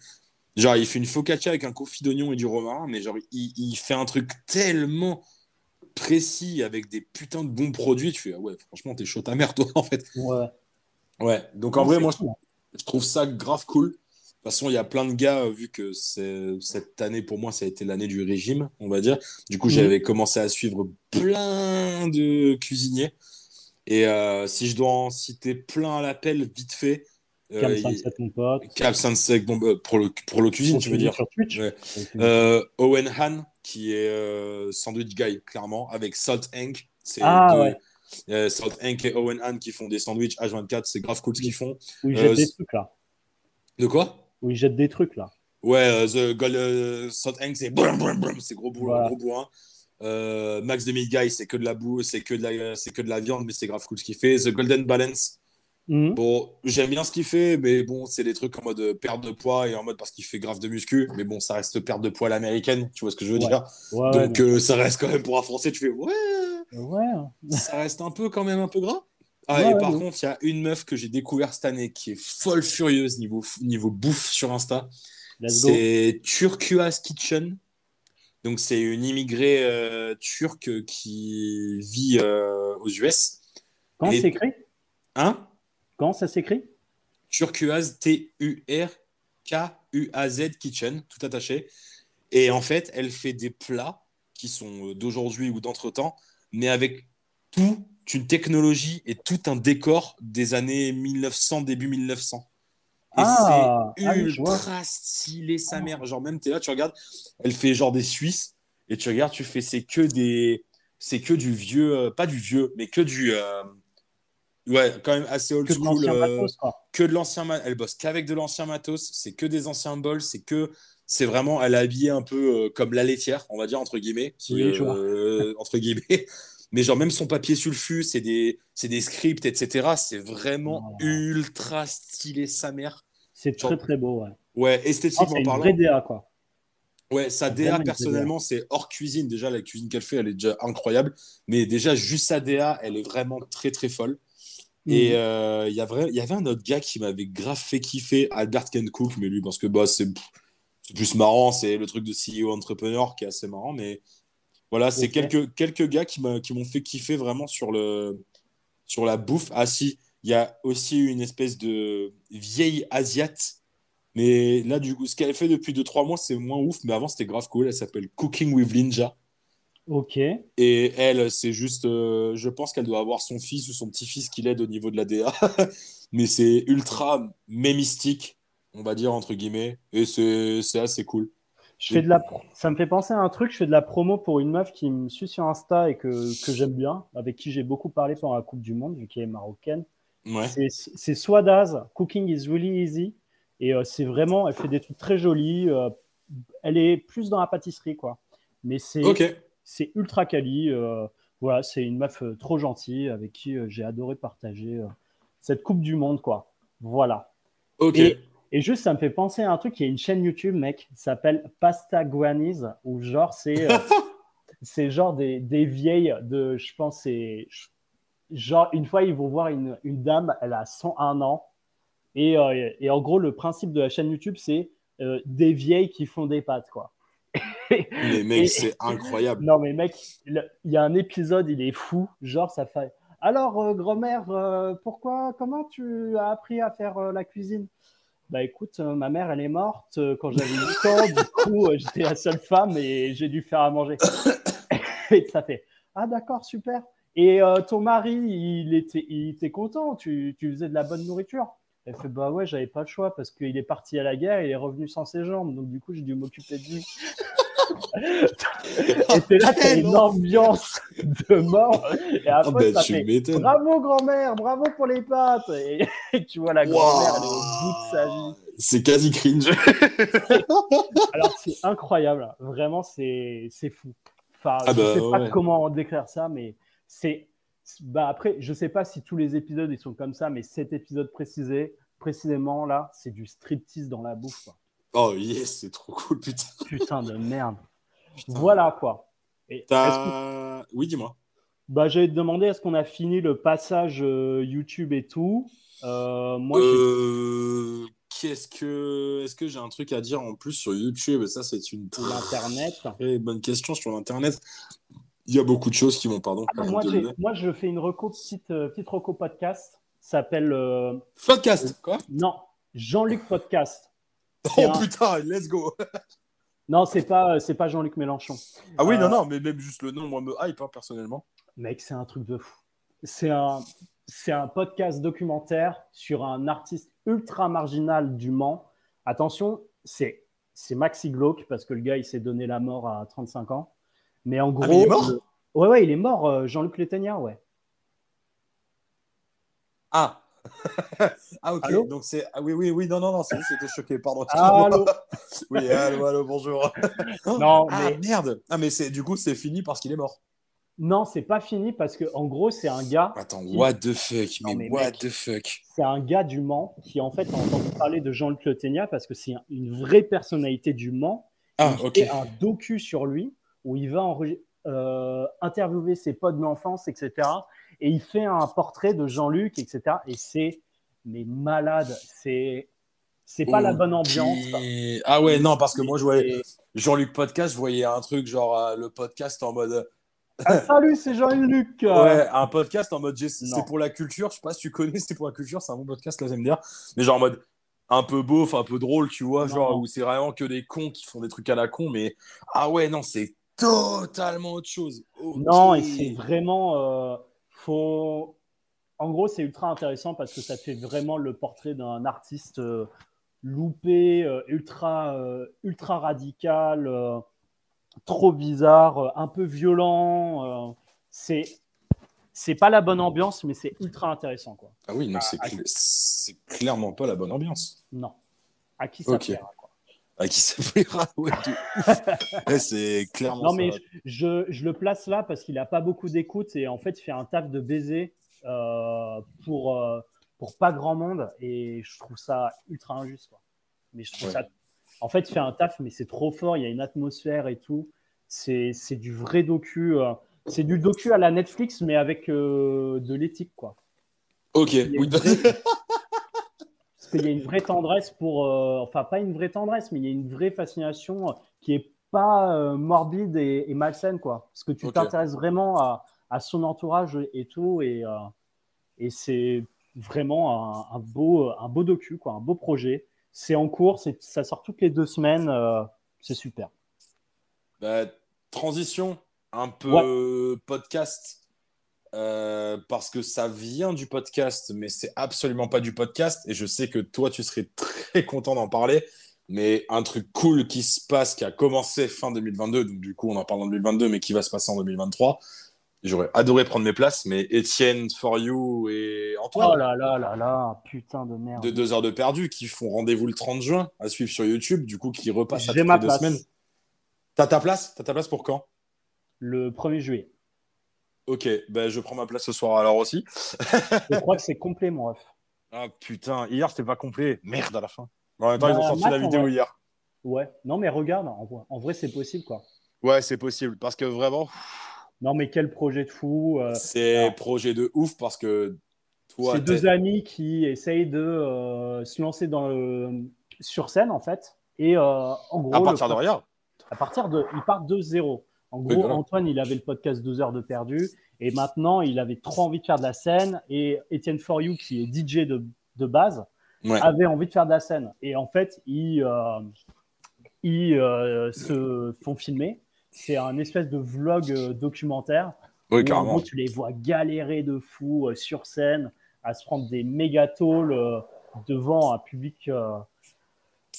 Genre, il fait une focaccia avec un confit d'oignon et du romarin, mais genre, il, il fait un truc tellement précis avec des putains de bons produits. Tu fais Ah ouais, franchement, t'es chaud ta mère, toi, en fait. Ouais. Ouais, donc en vrai, moi, je cool, je trouve ça grave cool. De toute façon, il y a plein de gars, euh, vu que cette année, pour moi, ça a été l'année du régime, on va dire. Du coup, Mhm. j'avais commencé à suivre plein de cuisiniers. Et euh, si je dois en citer plein à l'appel, vite fait, Cam il- 57, mon pote. Cap Saint-Sec, bon, bah, pour, le, pour le cuisine, tu veux dire. Sur Twitch. Ouais. Euh, Owen Han, qui est euh, Sandwich Guy, clairement, avec Salt. C'est Ah, deux- ouais. euh, Salt Inc. et Owen Han qui font des sandwichs H24, c'est grave cool ce qu'ils font. Où il euh, jette des trucs, là. De quoi? Où il jette des trucs, là. Ouais, euh, The Gold euh, Salt Inc, c'est c'est gros bourrin, Voilà. gros bourrin. Euh, Max de Meat Guy, c'est que de la boue, c'est que de la, c'est que de la viande, mais c'est grave cool ce qu'il fait. The Golden Balance, Mhm. bon, j'aime bien ce qu'il fait, mais bon, c'est des trucs en mode euh, perte de poids et en mode parce qu'il fait grave de muscu, mais bon, ça reste perte de poids à l'américaine, tu vois ce que je veux Ouais. dire? Ouais, ouais, Donc euh, ça reste quand même pour un Français, tu fais ouais, Ouais. ça reste un peu quand même un peu gras? Ah, et par contre, il y a une meuf que j'ai découvert cette année qui est folle furieuse niveau, niveau bouffe sur Insta. C'est Turkuaz Kitchen. Donc, c'est une immigrée euh, turque qui vit euh, aux US. Quand et- c'est écrit? Hein? Quand ça s'écrit? Turkuaz, T-U-R-K-U-A-Z Kitchen, tout attaché. Et en fait, elle fait des plats qui sont euh, d'aujourd'hui ou d'entre-temps, mais avec toute une technologie et tout un décor des années 1900, début 1900. Et Ah, c'est ah ultra stylé, sa mère. Genre, même, t'es là, tu regardes, elle fait genre des Suisses, et tu regardes, tu fais, c'est que des. C'est que du vieux, euh, pas du vieux, mais que du. euh, ouais, quand même assez old Que de school. l'ancien euh, matos, quoi. que de l'ancien elle bosse qu'avec de l'ancien matos c'est que des anciens bols c'est que c'est vraiment elle est habillée un peu euh, comme la laitière on va dire entre guillemets si, Oui, euh, entre guillemets mais genre même son papier sulfu c'est des c'est des scripts etc c'est vraiment ultra stylé sa mère C'est Genre- très très beau, ouais. ouais Ah, c'est esthétiquement une parlant vraie DA, quoi. Ouais, sa C'est DA, une personnellement, c'est hors cuisine. Déjà, la cuisine qu'elle fait, elle est déjà incroyable. Mais déjà, juste sa DA, elle est vraiment très, très folle. Et Mhm. euh, il y, avait un autre gars qui m'avait grave fait kiffer, Albert Ken Cook, mais lui, parce que bah, c'est plus marrant, c'est le truc de CEO entrepreneur qui est assez marrant. Mais voilà, c'est quelques, quelques gars qui m'ont fait kiffer vraiment sur, le, sur la bouffe. Ah si, il y a aussi une espèce de vieille asiate. Mais là, du coup, ce qu'elle fait depuis 2-3 mois, c'est moins ouf. Mais avant, c'était grave cool. Elle s'appelle Cooking with Ninja. Ok. Et elle, c'est juste, euh, je pense qu'elle doit avoir son fils ou son petit-fils qui l'aide au niveau de la DA. Mais c'est ultra mémistique, on va dire, entre guillemets. Et c'est assez cool. Je fais de la pro- Ça me fait penser à un truc. Je fais de la promo pour une meuf qui me suit sur Insta et que, que j'aime bien, avec qui j'ai beaucoup parlé pendant la Coupe du Monde, vu qu'elle est marocaine. Ouais. C'est- Swadaz. Cooking is really easy. Et euh, c'est vraiment, elle fait des trucs très jolis. euh, elle est plus dans la pâtisserie, quoi. Mais c'est Ok. C'est ultra quali. euh, voilà, c'est une meuf euh, trop gentille avec qui euh, j'ai adoré partager cette Coupe du Monde, quoi. Voilà. Ok. Et, et juste, ça me fait penser à un truc. Il y a une chaîne YouTube, mec, qui s'appelle Pasta Guanis, où genre, c'est c'est genre des, des vieilles de, je pense, c'est genre, une fois, ils vont voir une, une dame, elle a 101 ans. Et, euh, et en gros, le principe de la chaîne YouTube, c'est euh, des vieilles qui font des pâtes, quoi. Mais mec, c'est incroyable. Non, mais mec, il y a un épisode, il est fou. Genre, ça fait. Alors, euh, grand-mère, euh, pourquoi, comment tu as appris à faire euh, la cuisine? Bah écoute, ma mère, elle est morte quand j'avais 8 ans. Du coup, j'étais la seule femme et j'ai dû faire à manger. et ça fait. Ah d'accord, super. Et ton mari, il était, il était content. Tu, tu faisais de la bonne nourriture. Elle fait bah ouais, j'avais pas le choix parce qu'il est parti à la guerre, il est revenu sans ses jambes, donc du coup j'ai dû m'occuper de lui. et t'es là, t'as une ambiance de mort. Et Ah après, bah, ça fait m'étonnes. bravo grand-mère, bravo pour les pâtes. Et, et tu vois la grand-mère, elle est au bout de sa vie. C'est quasi cringe. Alors c'est incroyable, vraiment c'est c'est fou. Enfin, Ah je bah, sais pas ouais. comment décrire ça, mais c'est bah après je sais pas si tous les épisodes ils sont comme ça, mais cet épisode précisé précisément là, c'est du striptease dans la bouffe. quoi. Oh yes, c'est trop cool, putain. Putain de merde. Putain. Voilà quoi. Et que-. Oui, dis-moi. bah j'allais te demander est-ce qu'on a fini le passage euh, YouTube et tout? Euh, moi Euh, Qu'est-ce que... Est-ce que j'ai un truc à dire en plus sur YouTube? Ça, c'est une l'internet. très bonne question sur l'Internet. Il y a beaucoup de choses qui vont, pardon. Ah, moi, moi, je fais une reco, petite, euh, petite reco podcast. Ça s'appelle euh, Podcast, quoi? Non Jean-Luc Podcast. Oh un- putain, let's go Non, c'est pas euh, c'est pas Jean-Luc Mélenchon. Ah oui, Euh, non, non, mais même juste le nom, moi, me hype, hein, personnellement. Mec, c'est un truc de fou. C'est un c'est un podcast documentaire sur un artiste ultra marginal du Mans. Attention, c'est c'est Maxi Glauque parce que le gars il s'est donné la mort à 35 ans. Mais en gros, Ah, mais il est mort le- ouais ouais, il est mort euh, Jean-Luc Létaignard, ouais. Ah Ah, ok, Allô donc c'est... Ah oui, oui, oui, non, non, non, c'est c'était choqué, pardon. Allô Oui, allô, allô, bonjour. Non, Ah, mais merde Ah, mais c'est... du coup, c'est fini parce qu'il est mort. non, c'est pas fini parce que en gros, c'est un gars Attends, Qui- what the fuck Non, Mais, what mec. the fuck c'est un gars du Mans qui en fait a entendu parler de Jean-Luc Le Ténia parce que c'est un- une vraie personnalité du Mans. Ah, il ok. fait un docu sur lui où il va euh, interviewer ses potes d'enfance, etc. Et il fait un portrait de Jean-Luc, etc. Et c'est mais malade. C'est c'est pas la bonne ambiance. Ah ouais, non, parce que moi, je voyais Jean-Luc Podcast, je voyais un truc genre euh, le podcast en mode. Ah, salut, c'est Jean-Luc. euh, Ouais, un podcast en mode c'est pour la culture. Je sais pas si tu connais, c'est pour la culture, c'est un bon podcast, là, j'aime bien. Mais genre en mode un peu beauf, un peu drôle, tu vois, Non. genre où c'est vraiment que des cons qui font des trucs à la con. Mais ah ouais, non, c'est totalement autre chose. Non, et c'est vraiment. euh, faut... En gros, c'est ultra intéressant parce que ça fait vraiment le portrait d'un artiste euh, loupé, euh, ultra, euh, ultra radical, euh, trop bizarre, euh, un peu violent. euh, c'est. C'est pas la bonne ambiance, mais c'est ultra intéressant, quoi. Ah oui, non, c'est cl- c'est clairement pas la bonne ambiance. Non. À qui ça plaira. À qui ça plaira Ouais, c'est clairement Non, ça. mais je, je le place là parce qu'il n'a pas beaucoup d'écoute et en fait, il fait un taf de baiser euh, pour, euh, pour pas grand monde et je trouve ça ultra injuste. Quoi. Mais je trouve Ouais. ça. En fait, il fait un taf, mais c'est trop fort. Il y a une atmosphère et tout. C'est du vrai docu. euh, c'est du docu à la Netflix, mais avec de l'éthique, quoi. Ok, oui, une vraie- Parce qu'il y a une vraie tendresse pour. euh, enfin, pas une vraie tendresse, mais il y a une vraie fascination euh, qui est pas euh, morbide et, et malsaine, quoi. Parce que tu t'intéresses vraiment à, à son entourage et tout, et, euh, et c'est vraiment un, un beau, un beau docu, quoi, un beau projet. C'est en cours, c'est- ça sort toutes les deux semaines, c'est super. Bah, transition, un peu podcast euh, parce que ça vient du podcast, mais c'est absolument pas du podcast. Et je sais que toi, tu serais très content d'en parler. Mais un truc cool qui se passe, qui a commencé fin 2022, donc du coup, on en parle en 2022, mais qui va se passer en 2023. J'aurais adoré prendre mes places, mais Étienne, For You et Antoine. Oh là là là là, putain de merde. De deux heures de perdu, qui font rendez-vous le 30 juin à suivre sur YouTube, du coup, qui repassent à J'ai toutes ma les deux place. semaines. T'as ta place? T'as ta place pour quand? Le 1er juillet. Ok, ben je prends ma place ce soir alors aussi. Je crois que c'est complet, mon ref. Ah putain, hier c'était pas complet. Merde à la fin. En même temps, Bah, ils ont sorti Matt, la vidéo hier. Ouais. Non, mais regarde, en vrai, en vrai, c'est possible, quoi. Ouais, c'est possible parce que vraiment, Non, mais quel projet de fou. euh, c'est alors- projet de ouf parce que toi, c'est deux amis qui essayent de euh, se lancer dans le... sur scène, en fait. Et euh, en gros, à le partir de rien. à partir de. Ils partent de zéro. En Oui, gros, voilà. Antoine, il avait le podcast 12 heures de perdu. Et maintenant, il avait trop envie de faire de la scène. Et Etienne For You, qui est DJ de, de base, Ouais. avait envie de faire de la scène. Et en fait, ils, euh, ils euh, se font filmer. C'est un espèce de vlog euh, documentaire. Oui, où, en carrément. gros, tu les vois galérer de fou euh, sur scène, à se prendre des méga euh, devant un public.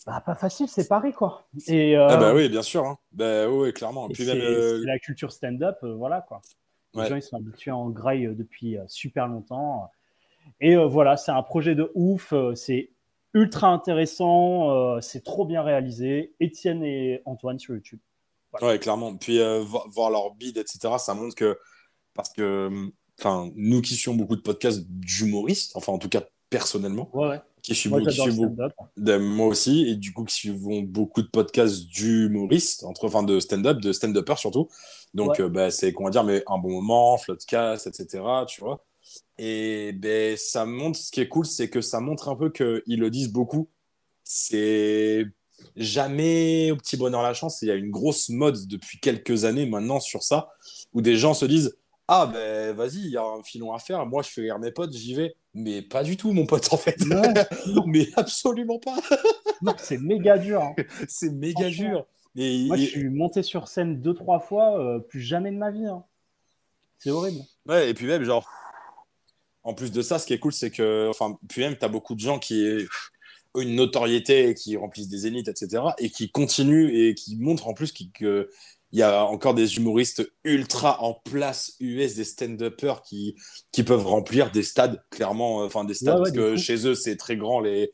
Bah, pas facile, c'est Paris, quoi. Et, euh, Ah bah oui, bien sûr. Hein. Bah oui, clairement. et Puis même, euh, la culture stand-up, euh, voilà, quoi. Les Ouais. gens, ils sont habitués en graille euh, depuis euh, super longtemps. Et euh, voilà, c'est un projet de ouf. euh, c'est ultra intéressant. euh, c'est trop bien réalisé. Étienne et Antoine sur YouTube. Ouais, clairement. Puis euh, vo- voir leur bide, etc., ça montre que. Parce que. Enfin, nous qui suivons beaucoup de podcasts d'humoristes, enfin, en tout cas, personnellement, Ouais, ouais. Qui suivent, Moi, qui suivent moi aussi, et du coup, qui suivons beaucoup de podcasts d'humoristes, entre, enfin de stand-up, de stand-uppers surtout. Donc, Ouais. euh, ben, c'est, comment dire, mais un bon moment, floodcast, etc., tu vois. Et ben, ça montre, ce qui est cool, c'est que ça montre un peu qu'ils le disent beaucoup. C'est jamais au petit bonheur la chance. Il y a une grosse mode depuis quelques années maintenant sur ça, où des gens se disent Ah, ben vas-y, il y a un filon à faire. Moi, je fais rire mes potes, j'y vais. Mais pas du tout, mon pote, en fait. Non, mais absolument pas. non, c'est méga dur. hein. C'est méga dur. Et, Moi, je et- suis monté sur scène deux, trois fois, euh, plus jamais de ma vie. hein. C'est horrible. ouais, et puis même, genre, en plus de ça, ce qui est cool, c'est que, enfin, puis même, t'as beaucoup de gens qui ont une notoriété, qui remplissent des zéniths, etc., et qui continuent et qui montrent en plus qu'il que- il y a encore des humoristes ultra en place US, des stand-uppers qui, qui peuvent remplir des stades, clairement, euh, enfin, des stades, Ouais, ouais, parce que chez eux, c'est très grand, les,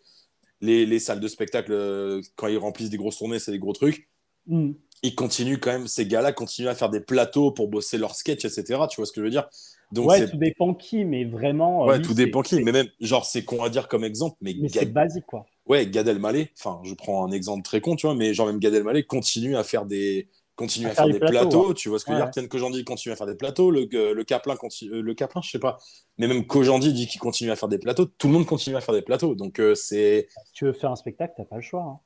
les, les salles de spectacle, euh, quand ils remplissent des grosses tournées, c'est des gros trucs. Mm. ils continuent quand même, ces gars-là continuent à faire des plateaux pour bosser leurs sketchs, etc. Tu vois ce que je veux dire? Donc, ouais, tout dépend qui, mais vraiment. euh, ouais, lui, tout dépend qui. Mais même, genre, c'est con à dire comme exemple, mais, Mais c'est basique, quoi. ouais, Gad Elmaleh, enfin, je prends un exemple très con, tu vois, mais genre, même Gad Elmaleh continue à faire des. Continue à, faire, des plateaux, tu vois ce que je veux Ouais. dire Ken Kojandi continue à faire des plateaux, le, le Kaplan continue, euh, le je sais pas, mais même Kojandi dit qu'il continue à faire des plateaux, tout le monde continue à faire des plateaux, donc euh, c'est, Si tu veux faire un spectacle, t'as pas le choix. hein.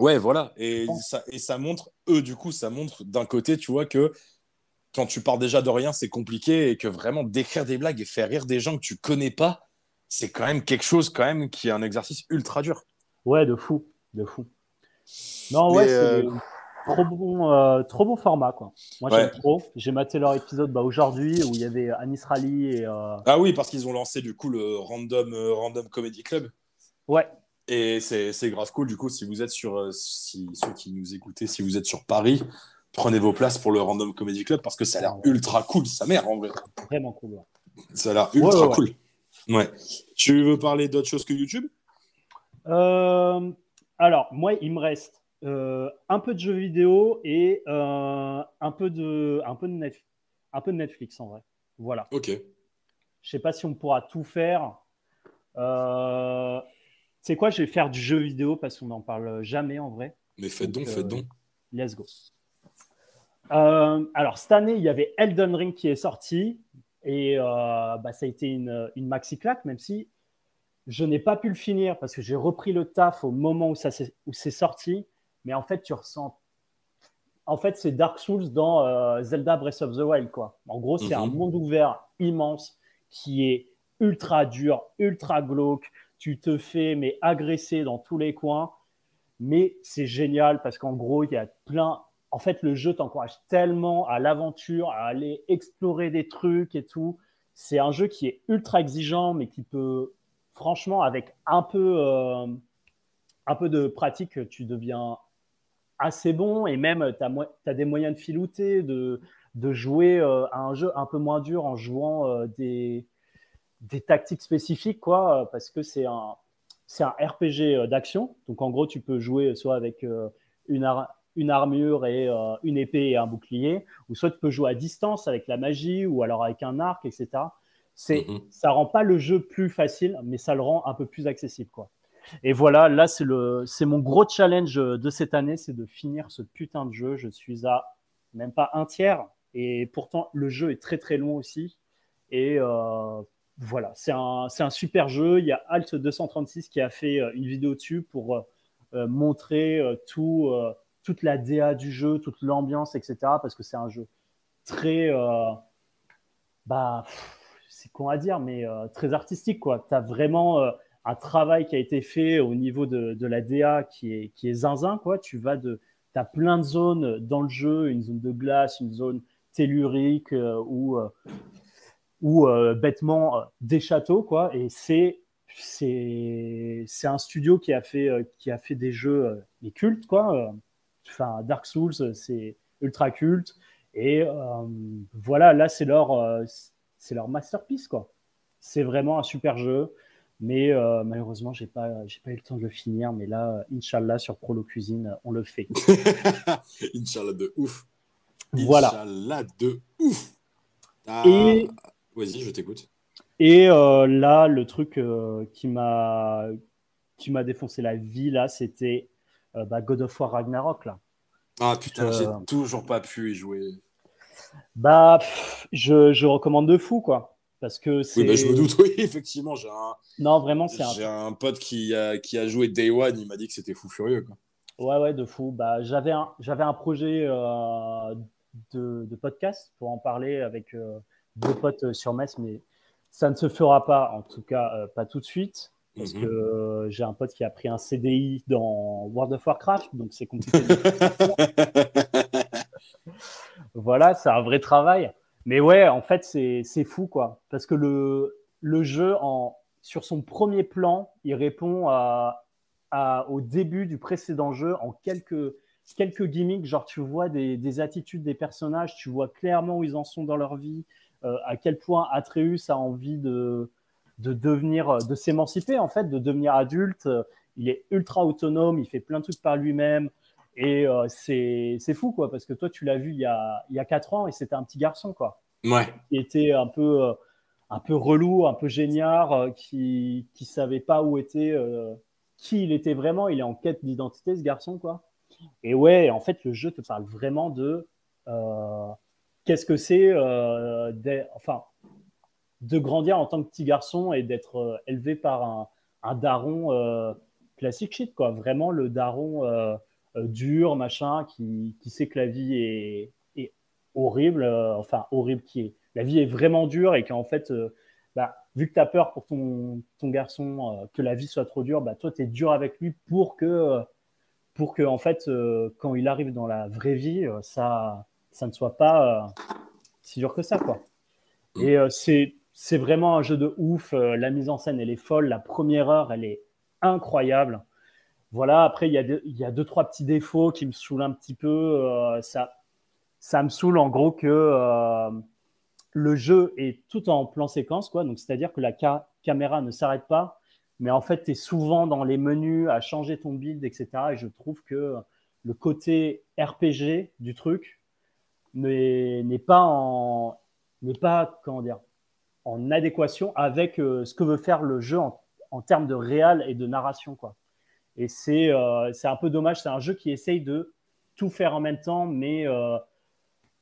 Ouais, voilà. Et ça, et ça montre, eux, du coup, ça montre d'un côté, tu vois, que quand tu pars déjà de rien, c'est compliqué et que vraiment d'écrire des blagues et faire rire des gens que tu connais pas, c'est quand même quelque chose, quand même, qui est un exercice ultra dur. Ouais, de fou, de fou. Non, Mais, ouais, c'est euh, trop bon, euh, trop bon format, quoi. Moi, Ouais. j'aime trop. J'ai maté leur épisode bah, aujourd'hui où il y avait Anis Rally et euh, Ah oui, parce qu'ils ont lancé, du coup, le Random, euh, Random Comedy Club. ouais, Et c'est c'est grave cool, du coup, si vous êtes sur, si, ceux qui nous écoutez, si vous êtes sur Paris, prenez vos places pour le Random Comedy Club parce que ça a l'air ultra cool, sa mère, en vrai. vraiment cool. ouais. Ça a l'air ultra Ouais, cool. Ouais. Tu veux parler d'autre chose que YouTube? Alors, moi, il me reste euh, un peu de jeux vidéo et euh, un peu de, un peu de Netflix, un peu de Netflix en vrai. Voilà. Ok. Je sais pas si on pourra tout faire. Euh, c'est quoi Je vais faire du jeu vidéo parce qu'on n'en parle jamais en vrai. Mais faites donc, Donc, faites donc. Let's go. Alors, cette année, il y avait Elden Ring qui est sorti. Et bah, ça a été une, une maxi claque, même si je n'ai pas pu le finir parce que j'ai repris le taf au moment où, ça où c'est sorti. Mais en fait, tu ressens. En fait, c'est Dark Souls dans euh, Zelda Breath of the Wild. Quoi. En gros, c'est Mhm. un monde ouvert immense qui est ultra dur, ultra glauque. Tu te fais mais agresser dans tous les coins. Mais c'est génial parce qu'en gros, il y a plein, en fait, le jeu t'encourage tellement à l'aventure, à aller explorer des trucs et tout. C'est un jeu qui est ultra exigeant, mais qui peut, franchement, avec un peu, euh, un peu de pratique, tu deviens assez bon et même tu as, des moyens de filouter, de, de jouer euh, à un jeu un peu moins dur en jouant euh, des, des tactiques spécifiques, quoi, parce que c'est un, c'est un RPG d'action. Donc en gros, tu peux jouer soit avec une, une armure et une épée et un bouclier, ou soit tu peux jouer à distance avec la magie ou alors avec un arc, etc. C'est, mm ça rend pas le jeu plus facile, mais ça le rend un peu plus accessible, quoi. Et voilà, là, c'est, le, c'est mon gros challenge de cette année, c'est de finir ce putain de jeu. Je suis à même pas un tiers. Et pourtant, le jeu est très très long aussi. Et euh, voilà, c'est un, c'est un super jeu. Il y a Alt236 qui a fait euh, une vidéo dessus pour euh, montrer tout, toute la DA du jeu, toute l'ambiance, etc. Parce que c'est un jeu très. bah, c'est con à dire, mais très artistique. Tu as vraiment un travail qui a été fait au niveau de, de la DA qui est, qui est zinzin. Quoi. Tu vas de, as plein de zones dans le jeu, une zone de glace, une zone tellurique euh, ou, euh, ou euh, bêtement des châteaux. Quoi. Et c'est, un studio qui a fait, qui a fait des jeux les cultes. Quoi. Enfin, Dark Souls, c'est ultra culte. Et voilà, là, c'est leur, c'est leur masterpiece. C'est vraiment un super jeu. Mais euh, malheureusement, j'ai pas, j'ai pas eu le temps de le finir. Mais là, Inch'Allah, sur Prolo Cuisine, on le fait. Inch'Allah de ouf. Voilà. Inch'Allah de ouf. Ah, et... Vas-y, je t'écoute. Et euh, là, le truc euh, qui m'a qui m'a défoncé la vie, là, c'était bah, God of War Ragnarok, là. Ah putain, j'ai toujours pas pu y jouer. Bah, je, je recommande de fou, quoi. Parce que oui, bah, je me doute, oui, effectivement. J'ai un... Non, vraiment, c'est J'ai un... pote qui a, qui a joué Day One, il m'a dit que c'était fou furieux. Quoi. Ouais, ouais, de fou. Bah, j'avais, un, j'avais un projet euh, de, de, podcast pour en parler avec euh, deux potes sur Metz, mais ça ne se fera pas, en tout cas, euh, pas tout de suite. Parce mhm. que j'ai un pote qui a pris un CDI dans World of Warcraft, donc c'est compliqué. voilà, c'est un vrai travail. Mais ouais, en fait, c'est fou, quoi. Parce que le, le jeu, en, sur son premier plan, il répond à, au début du précédent jeu en quelques, quelques gimmicks. Genre, tu vois des, des, attitudes des personnages, tu vois clairement où ils en sont dans leur vie, euh, à quel point Atreus a envie de, de devenir, de s'émanciper, en fait, de devenir adulte. Il est ultra autonome, il fait plein de trucs par lui-même. Et euh, c'est fou, quoi, parce que toi, tu l'as vu il y, a, il y a 4 ans et c'était un petit garçon, quoi. Ouais. Qui était un peu, euh, un peu relou, un peu géniard, euh, qui ne savait pas où était, qui il était vraiment. Il est en quête d'identité, ce garçon, quoi. Et ouais, en fait, le jeu te parle vraiment de qu'est-ce que c'est, enfin, de grandir en tant que petit garçon et d'être élevé par un, un daron classique shit, quoi. Vraiment le daron euh, dur, machin, qui, qui, sait que la vie est, est horrible, euh, enfin horrible, qui est la vie est vraiment dure et qu'en fait, euh, bah, vu que tu as peur pour ton, ton garçon que la vie soit trop dure, bah, toi, tu es dur avec lui pour que, pour que en fait, quand il arrive dans la vraie vie, ça, ça ne soit pas si dur que ça. Quoi. Et c'est, c'est vraiment un jeu de ouf. la mise en scène, elle est folle. La première heure, elle est incroyable. Voilà, après, il y, a deux, trois petits défauts qui me saoulent un petit peu. Euh, ça, ça me saoule en gros que euh, le jeu est tout en plan séquence, quoi. Donc, c'est-à-dire que la caméra ne s'arrête pas, mais en fait, tu es souvent dans les menus à changer ton build, etc. Et je trouve que le côté RPG du truc n'est pas en n'est pas en adéquation avec euh, ce que veut faire le jeu en, termes de réal et de narration. Et euh, c'est un peu dommage. C'est un jeu qui essaye de tout faire en même temps, mais euh,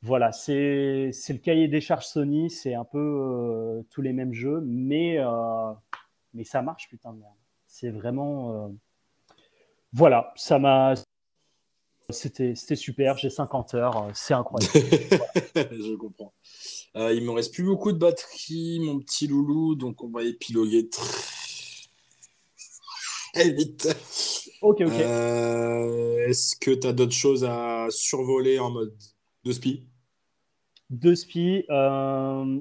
voilà, c'est le cahier des charges Sony. C'est un peu euh, tous les mêmes jeux, mais, mais ça marche, putain de merde. C'est vraiment. Voilà, ça m'a. C'était super, j'ai 50 heures, c'est incroyable. Je comprends. il me reste plus beaucoup de batterie, mon petit loulou, donc on va épiloguer très vite. Ok, ok. Euh, Est-ce que tu as d'autres choses à survoler en mode de spi Deux spies. euh,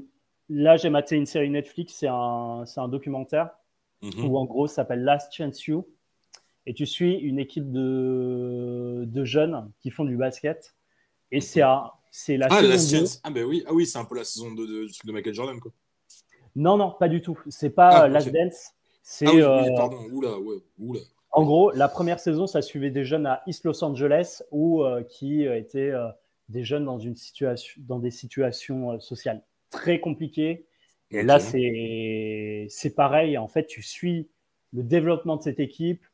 là, j'ai maté une série Netflix, c'est un, un documentaire Mhm. où en gros, ça s'appelle Last Chance You. Et tu suis une équipe de, de jeunes qui font du basket. Et c'est c'est la Ah, saison la 2. science. Ah, ben oui, ah, oui c'est un peu la saison 2 de, du truc de Michael Jordan, quoi. Non, non, pas du tout. C'est pas Ah, euh. Last Dance. C'est Ah oui, euh, oui, pardon, oula, ouais, oula. en gros la première saison, ça suivait des jeunes à East Los Angeles ou euh, qui euh, étaient euh, des jeunes dans une situation, dans des situations euh, sociales très compliquées. Et là, c'est c'est pareil. En fait, tu suis le développement de cette équipe.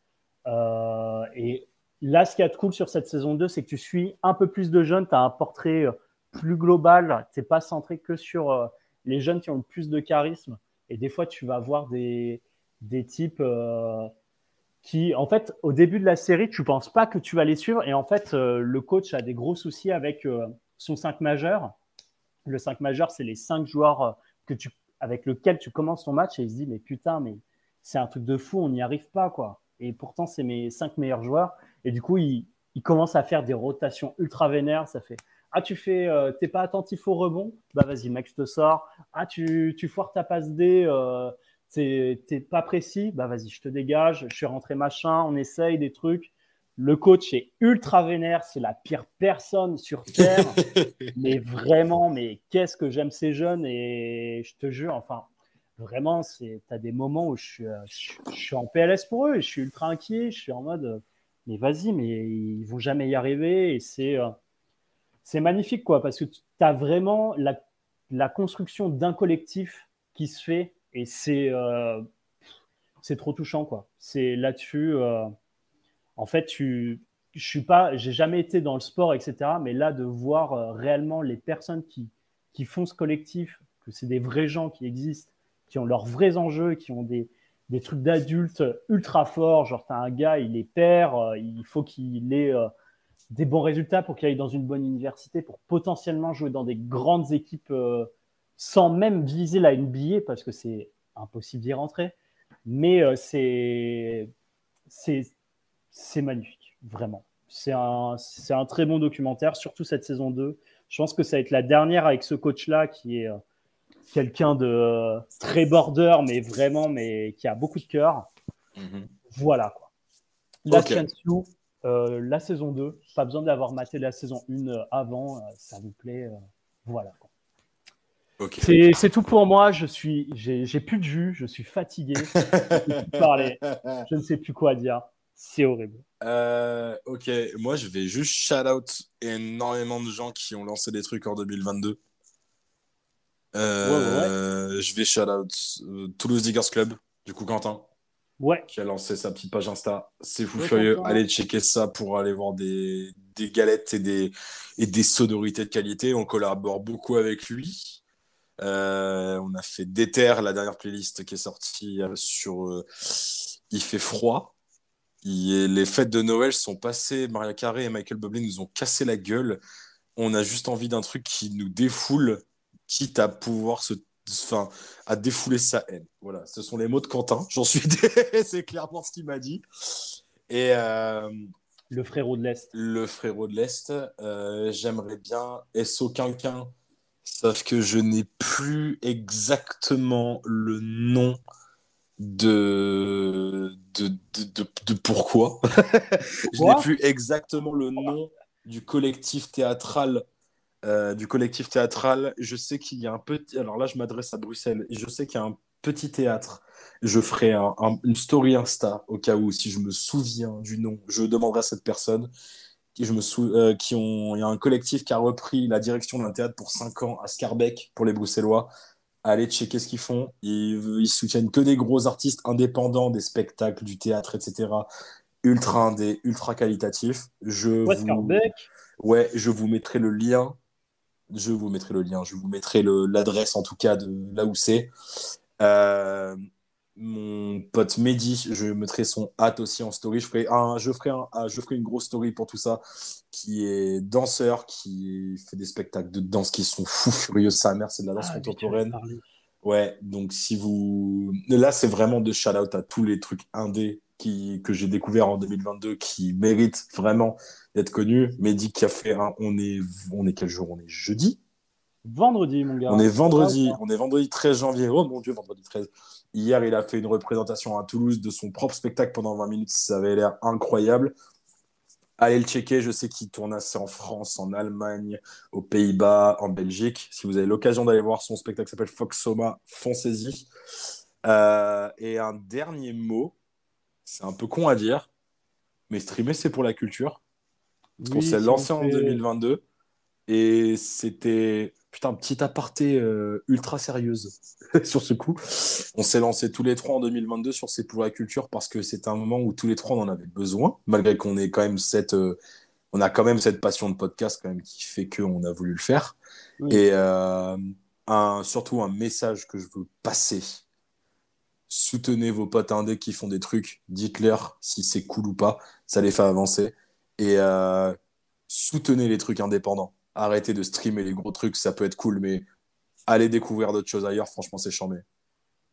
et là, ce qui est cool sur cette saison 2, c'est que tu suis un peu plus de jeunes. Tu as un portrait plus global. Tu n'es pas centré que sur les jeunes qui ont le plus de charisme. Et des fois, tu vas voir des, des types euh, qui, en fait, au début de la série, tu penses pas que tu vas les suivre. Et en fait, euh, le coach a des gros soucis avec euh, son 5 majeur. Le 5 majeur, c'est les 5 joueurs que tu, avec lesquels tu commences ton match et il se dit, mais putain, mais c'est un truc de fou, on n'y arrive pas, quoi. Et pourtant, c'est mes 5 meilleurs joueurs. Et du coup, il, commence à faire des rotations ultra vénères. Ça fait, ah, tu fais, t'es pas attentif au rebond? Bah vas-y, mec, je te sors. Ah, tu, tu foires ta passe D, t'es pas précis Bah vas-y, je te dégage. Je suis rentré machin, on essaye des trucs. Le coach est ultra vénère, c'est la pire personne sur terre. mais vraiment, mais qu'est-ce que j'aime ces jeunes et je te jure, enfin, vraiment, c'est, t'as des moments où je suis, euh, je, je suis en PLS pour eux et je suis ultra inquiet. Je suis en mode, euh, mais vas-y, mais ils vont jamais y arriver et c'est, euh, c'est magnifique quoi, parce que tu as vraiment la, la construction d'un collectif qui se fait et c'est, euh, c'est trop touchant quoi. C'est là-dessus, euh, en fait, tu, je suis pas, j'ai jamais été dans le sport, etc. Mais là, de voir euh, réellement les personnes qui, qui font ce collectif, que c'est des vrais gens qui existent, qui ont leurs vrais enjeux, qui ont des, des trucs d'adultes ultra forts. Genre, tu as un gars, il est père, il faut qu'il ait des bons résultats pour qu'il aille dans une bonne université, pour potentiellement jouer dans des grandes équipes sans même viser la NBA, parce que c'est impossible d'y rentrer. Mais euh, c'est magnifique, vraiment. C'est un, un très bon documentaire, surtout cette saison 2. Je pense que ça va être la dernière avec ce coach-là qui est euh, quelqu'un de euh, très border, mais vraiment, mais qui a beaucoup de cœur. Mhm. Voilà, quoi. La Ok. Chance You, euh, la saison 2, pas besoin d'avoir maté la saison 1 euh, avant, ça vous plaît. voilà. quoi. C'est tout pour moi. Je suis, j'ai plus de jus, je suis fatigué. Je parler. Je ne sais plus quoi dire. C'est horrible. Euh, ok, moi je vais juste shout out énormément de gens qui ont lancé des trucs en 2022. Euh, Je vais shout out euh, Toulouse Diggers Club, du coup Quentin, Ouais, qui a lancé sa petite page Insta. C'est fou furieux. Allez checker ça pour aller voir des, des galettes et des, et des sonorités de qualité. On collabore beaucoup avec lui. Euh, on a fait Déter, la dernière playlist qui est sortie euh, sur euh, Il fait froid. Il- les fêtes de Noël sont passées. Maria Carey et Michael Bublé nous ont cassé la gueule. On a juste envie d'un truc qui nous défoule, quitte à pouvoir se, enfin, à défouler sa haine. Voilà, ce sont les mots de Quentin. J'en suis, c'est clairement ce qu'il m'a dit. Et euh, le frérot de l'Est. le frérot de l'Est, euh, j'aimerais bien SO Quinquin, sauf que je n'ai plus exactement le nom de, de, de, de, de pourquoi. je n'ai plus exactement le nom du collectif théâtral. euh, du collectif théâtral, je sais qu'il y a un petit. Alors là, je m'adresse à Bruxelles. Je sais qu'il y a un petit théâtre. Je ferai un- un- une story Insta au cas où, si je me souviens du nom, je demanderai à cette personne qui, je me sou- euh, qui ont, il y a un collectif qui a repris la direction d'un théâtre pour 5 ans à Scarbeck pour les Bruxellois. Allez checker ce qu'ils font. Ils, ils soutiennent que des gros artistes indépendants, des spectacles, du théâtre, etc. Ultra indé, ultra qualitatif. Je Ouais, vous... Scarbeck? Ouais, je vous mettrai le lien. Je vous mettrai le lien. Je vous mettrai le- l'adresse en tout cas de là où c'est. Euh, mon pote Mehdi, je mettrai son hâte aussi en story. Je ferai, un, je, ferai un- un- je ferai une grosse story pour tout ça. Qui est danseur, qui fait des spectacles de danse qui sont fous furieux. Sa mère, c'est de la danse Ah, contemporaine. Ouais, donc si vous. Là, c'est vraiment de shout-out à tous les trucs indés qui, que j'ai découvert en 2022 qui mérite vraiment d'être connu. Mehdi qui a fait un. On est, on est quel jour? On est jeudi? Vendredi, mon gars. On est vendredi. On est vendredi 13 janvier. Oh mon Dieu, vendredi 13. Hier, il a fait une représentation à Toulouse de son propre spectacle pendant 20 minutes. Ça avait l'air incroyable. Allez le checker. Je sais qu'il tourne assez en France, en Allemagne, aux Pays-Bas, en Belgique. Si vous avez l'occasion d'aller voir son spectacle, s'appelle Foxoma, foncez-y. Euh, et un dernier mot, c'est un peu con à dire, mais streamer, c'est pour la culture. Parce qu'on Oui, s'est si lancé en fait- 2022 et c'était putain petit aparté euh, ultra sérieuse sur ce coup. On s'est lancé tous les trois en 2022 sur C'est pour la culture parce que c'est un moment où tous les trois on en avait besoin, malgré qu'on ait quand même cette euh, on a quand même cette passion de podcast quand même qui fait qu'on a voulu le faire. Oui. Et euh, un, surtout un message que je veux passer. Soutenez vos potes indés qui font des trucs, dites-leur si c'est cool ou pas, ça les fait avancer. Et soutenez les trucs indépendants. Arrêtez de streamer les gros trucs, ça peut être cool, mais allez découvrir d'autres choses ailleurs, franchement, c'est chambé.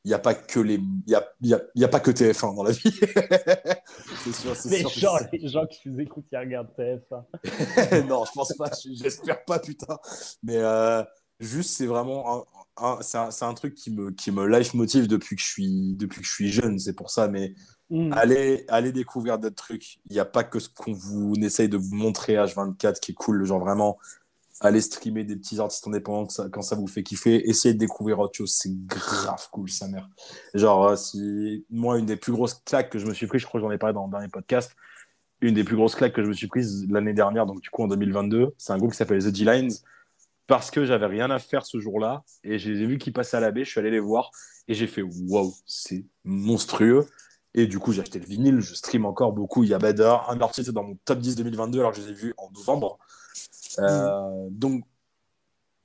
Il n'y a pas que les, y a, y a- y a pas que TF1 dans la vie. c'est sûr, c'est Les sûr. gens, les gens qui nous écoutent, ils regardent TF1. non, je pense pas, j'espère pas, putain. Mais euh, juste, c'est vraiment un, un- c'est un, truc qui me, qui me life motive depuis que je suis, depuis que je suis jeune, c'est pour ça. Mais Mm. allez, allez découvrir d'autres trucs. Il n'y a pas que ce qu'on vous on essaye de vous montrer H24 qui est cool. Genre vraiment, allez streamer des petits artistes indépendants quand ça vous fait kiffer. Essayez de découvrir autre chose. C'est grave cool, sa mère. Genre, euh, si moi, une des plus grosses claques que je me suis pris, je crois que j'en ai parlé dans le dernier podcast, une des plus grosses claques que je me suis prise l'année dernière, donc du coup en 2022, c'est un groupe qui s'appelle The D-Lines. Parce que j'avais rien à faire ce jour-là et je les ai vus qui passaient à la baie, je suis allé les voir et j'ai fait waouh, c'est monstrueux. Et du coup, j'ai acheté le vinyle, je stream encore beaucoup. Il y a Bada, un artiste dans mon top 10 2022 alors je les ai vus en novembre. Euh, Donc,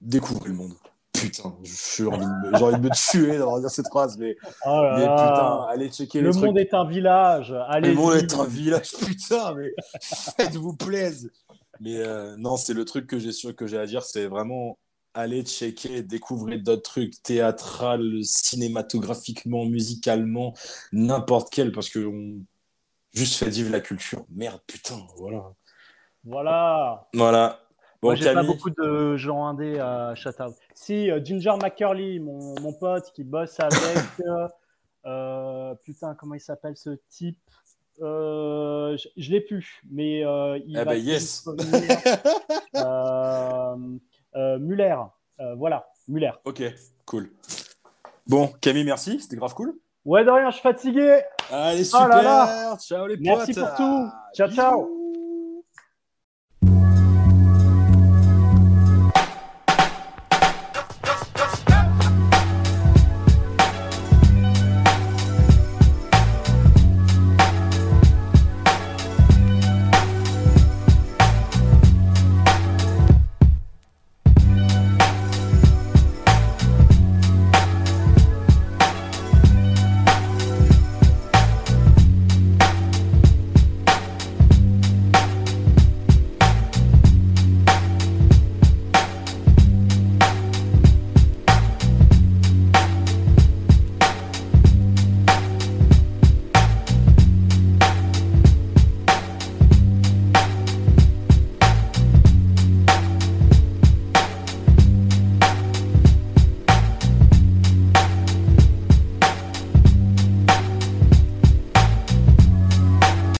découvrez le monde. Putain, envie j'ai envie de me tuer d'avoir dire cette phrase, mais, Oh là mais là. putain, allez checker le trucs. monde est un village. Allez, Le monde est un village, putain, mais faites-vous plaisir. Mais euh, non, c'est le truc que j'ai sûr que j'ai à dire, c'est vraiment aller checker, découvrir d'autres trucs, théâtral, cinématographiquement, musicalement, n'importe quel, parce que on juste fait vivre la culture. Merde, putain, voilà. Voilà. Voilà. Bon, Moi, j'ai pas beaucoup de gens indés à shout-out. Si, euh, Ginger McCurley, mon, mon pote qui bosse avec. euh, euh, putain, comment il s'appelle ce type Euh, Je, je l'ai plus, mais euh, il Eh va tout yes. Muller. Voilà, Muller. ok, cool. Bon, Camille, merci, c'était grave cool. Ouais, de rien, je suis fatigué. Allez, Oh super. là là. Ciao les Merci potes. pour tout. Ciao, ciao. Bisous.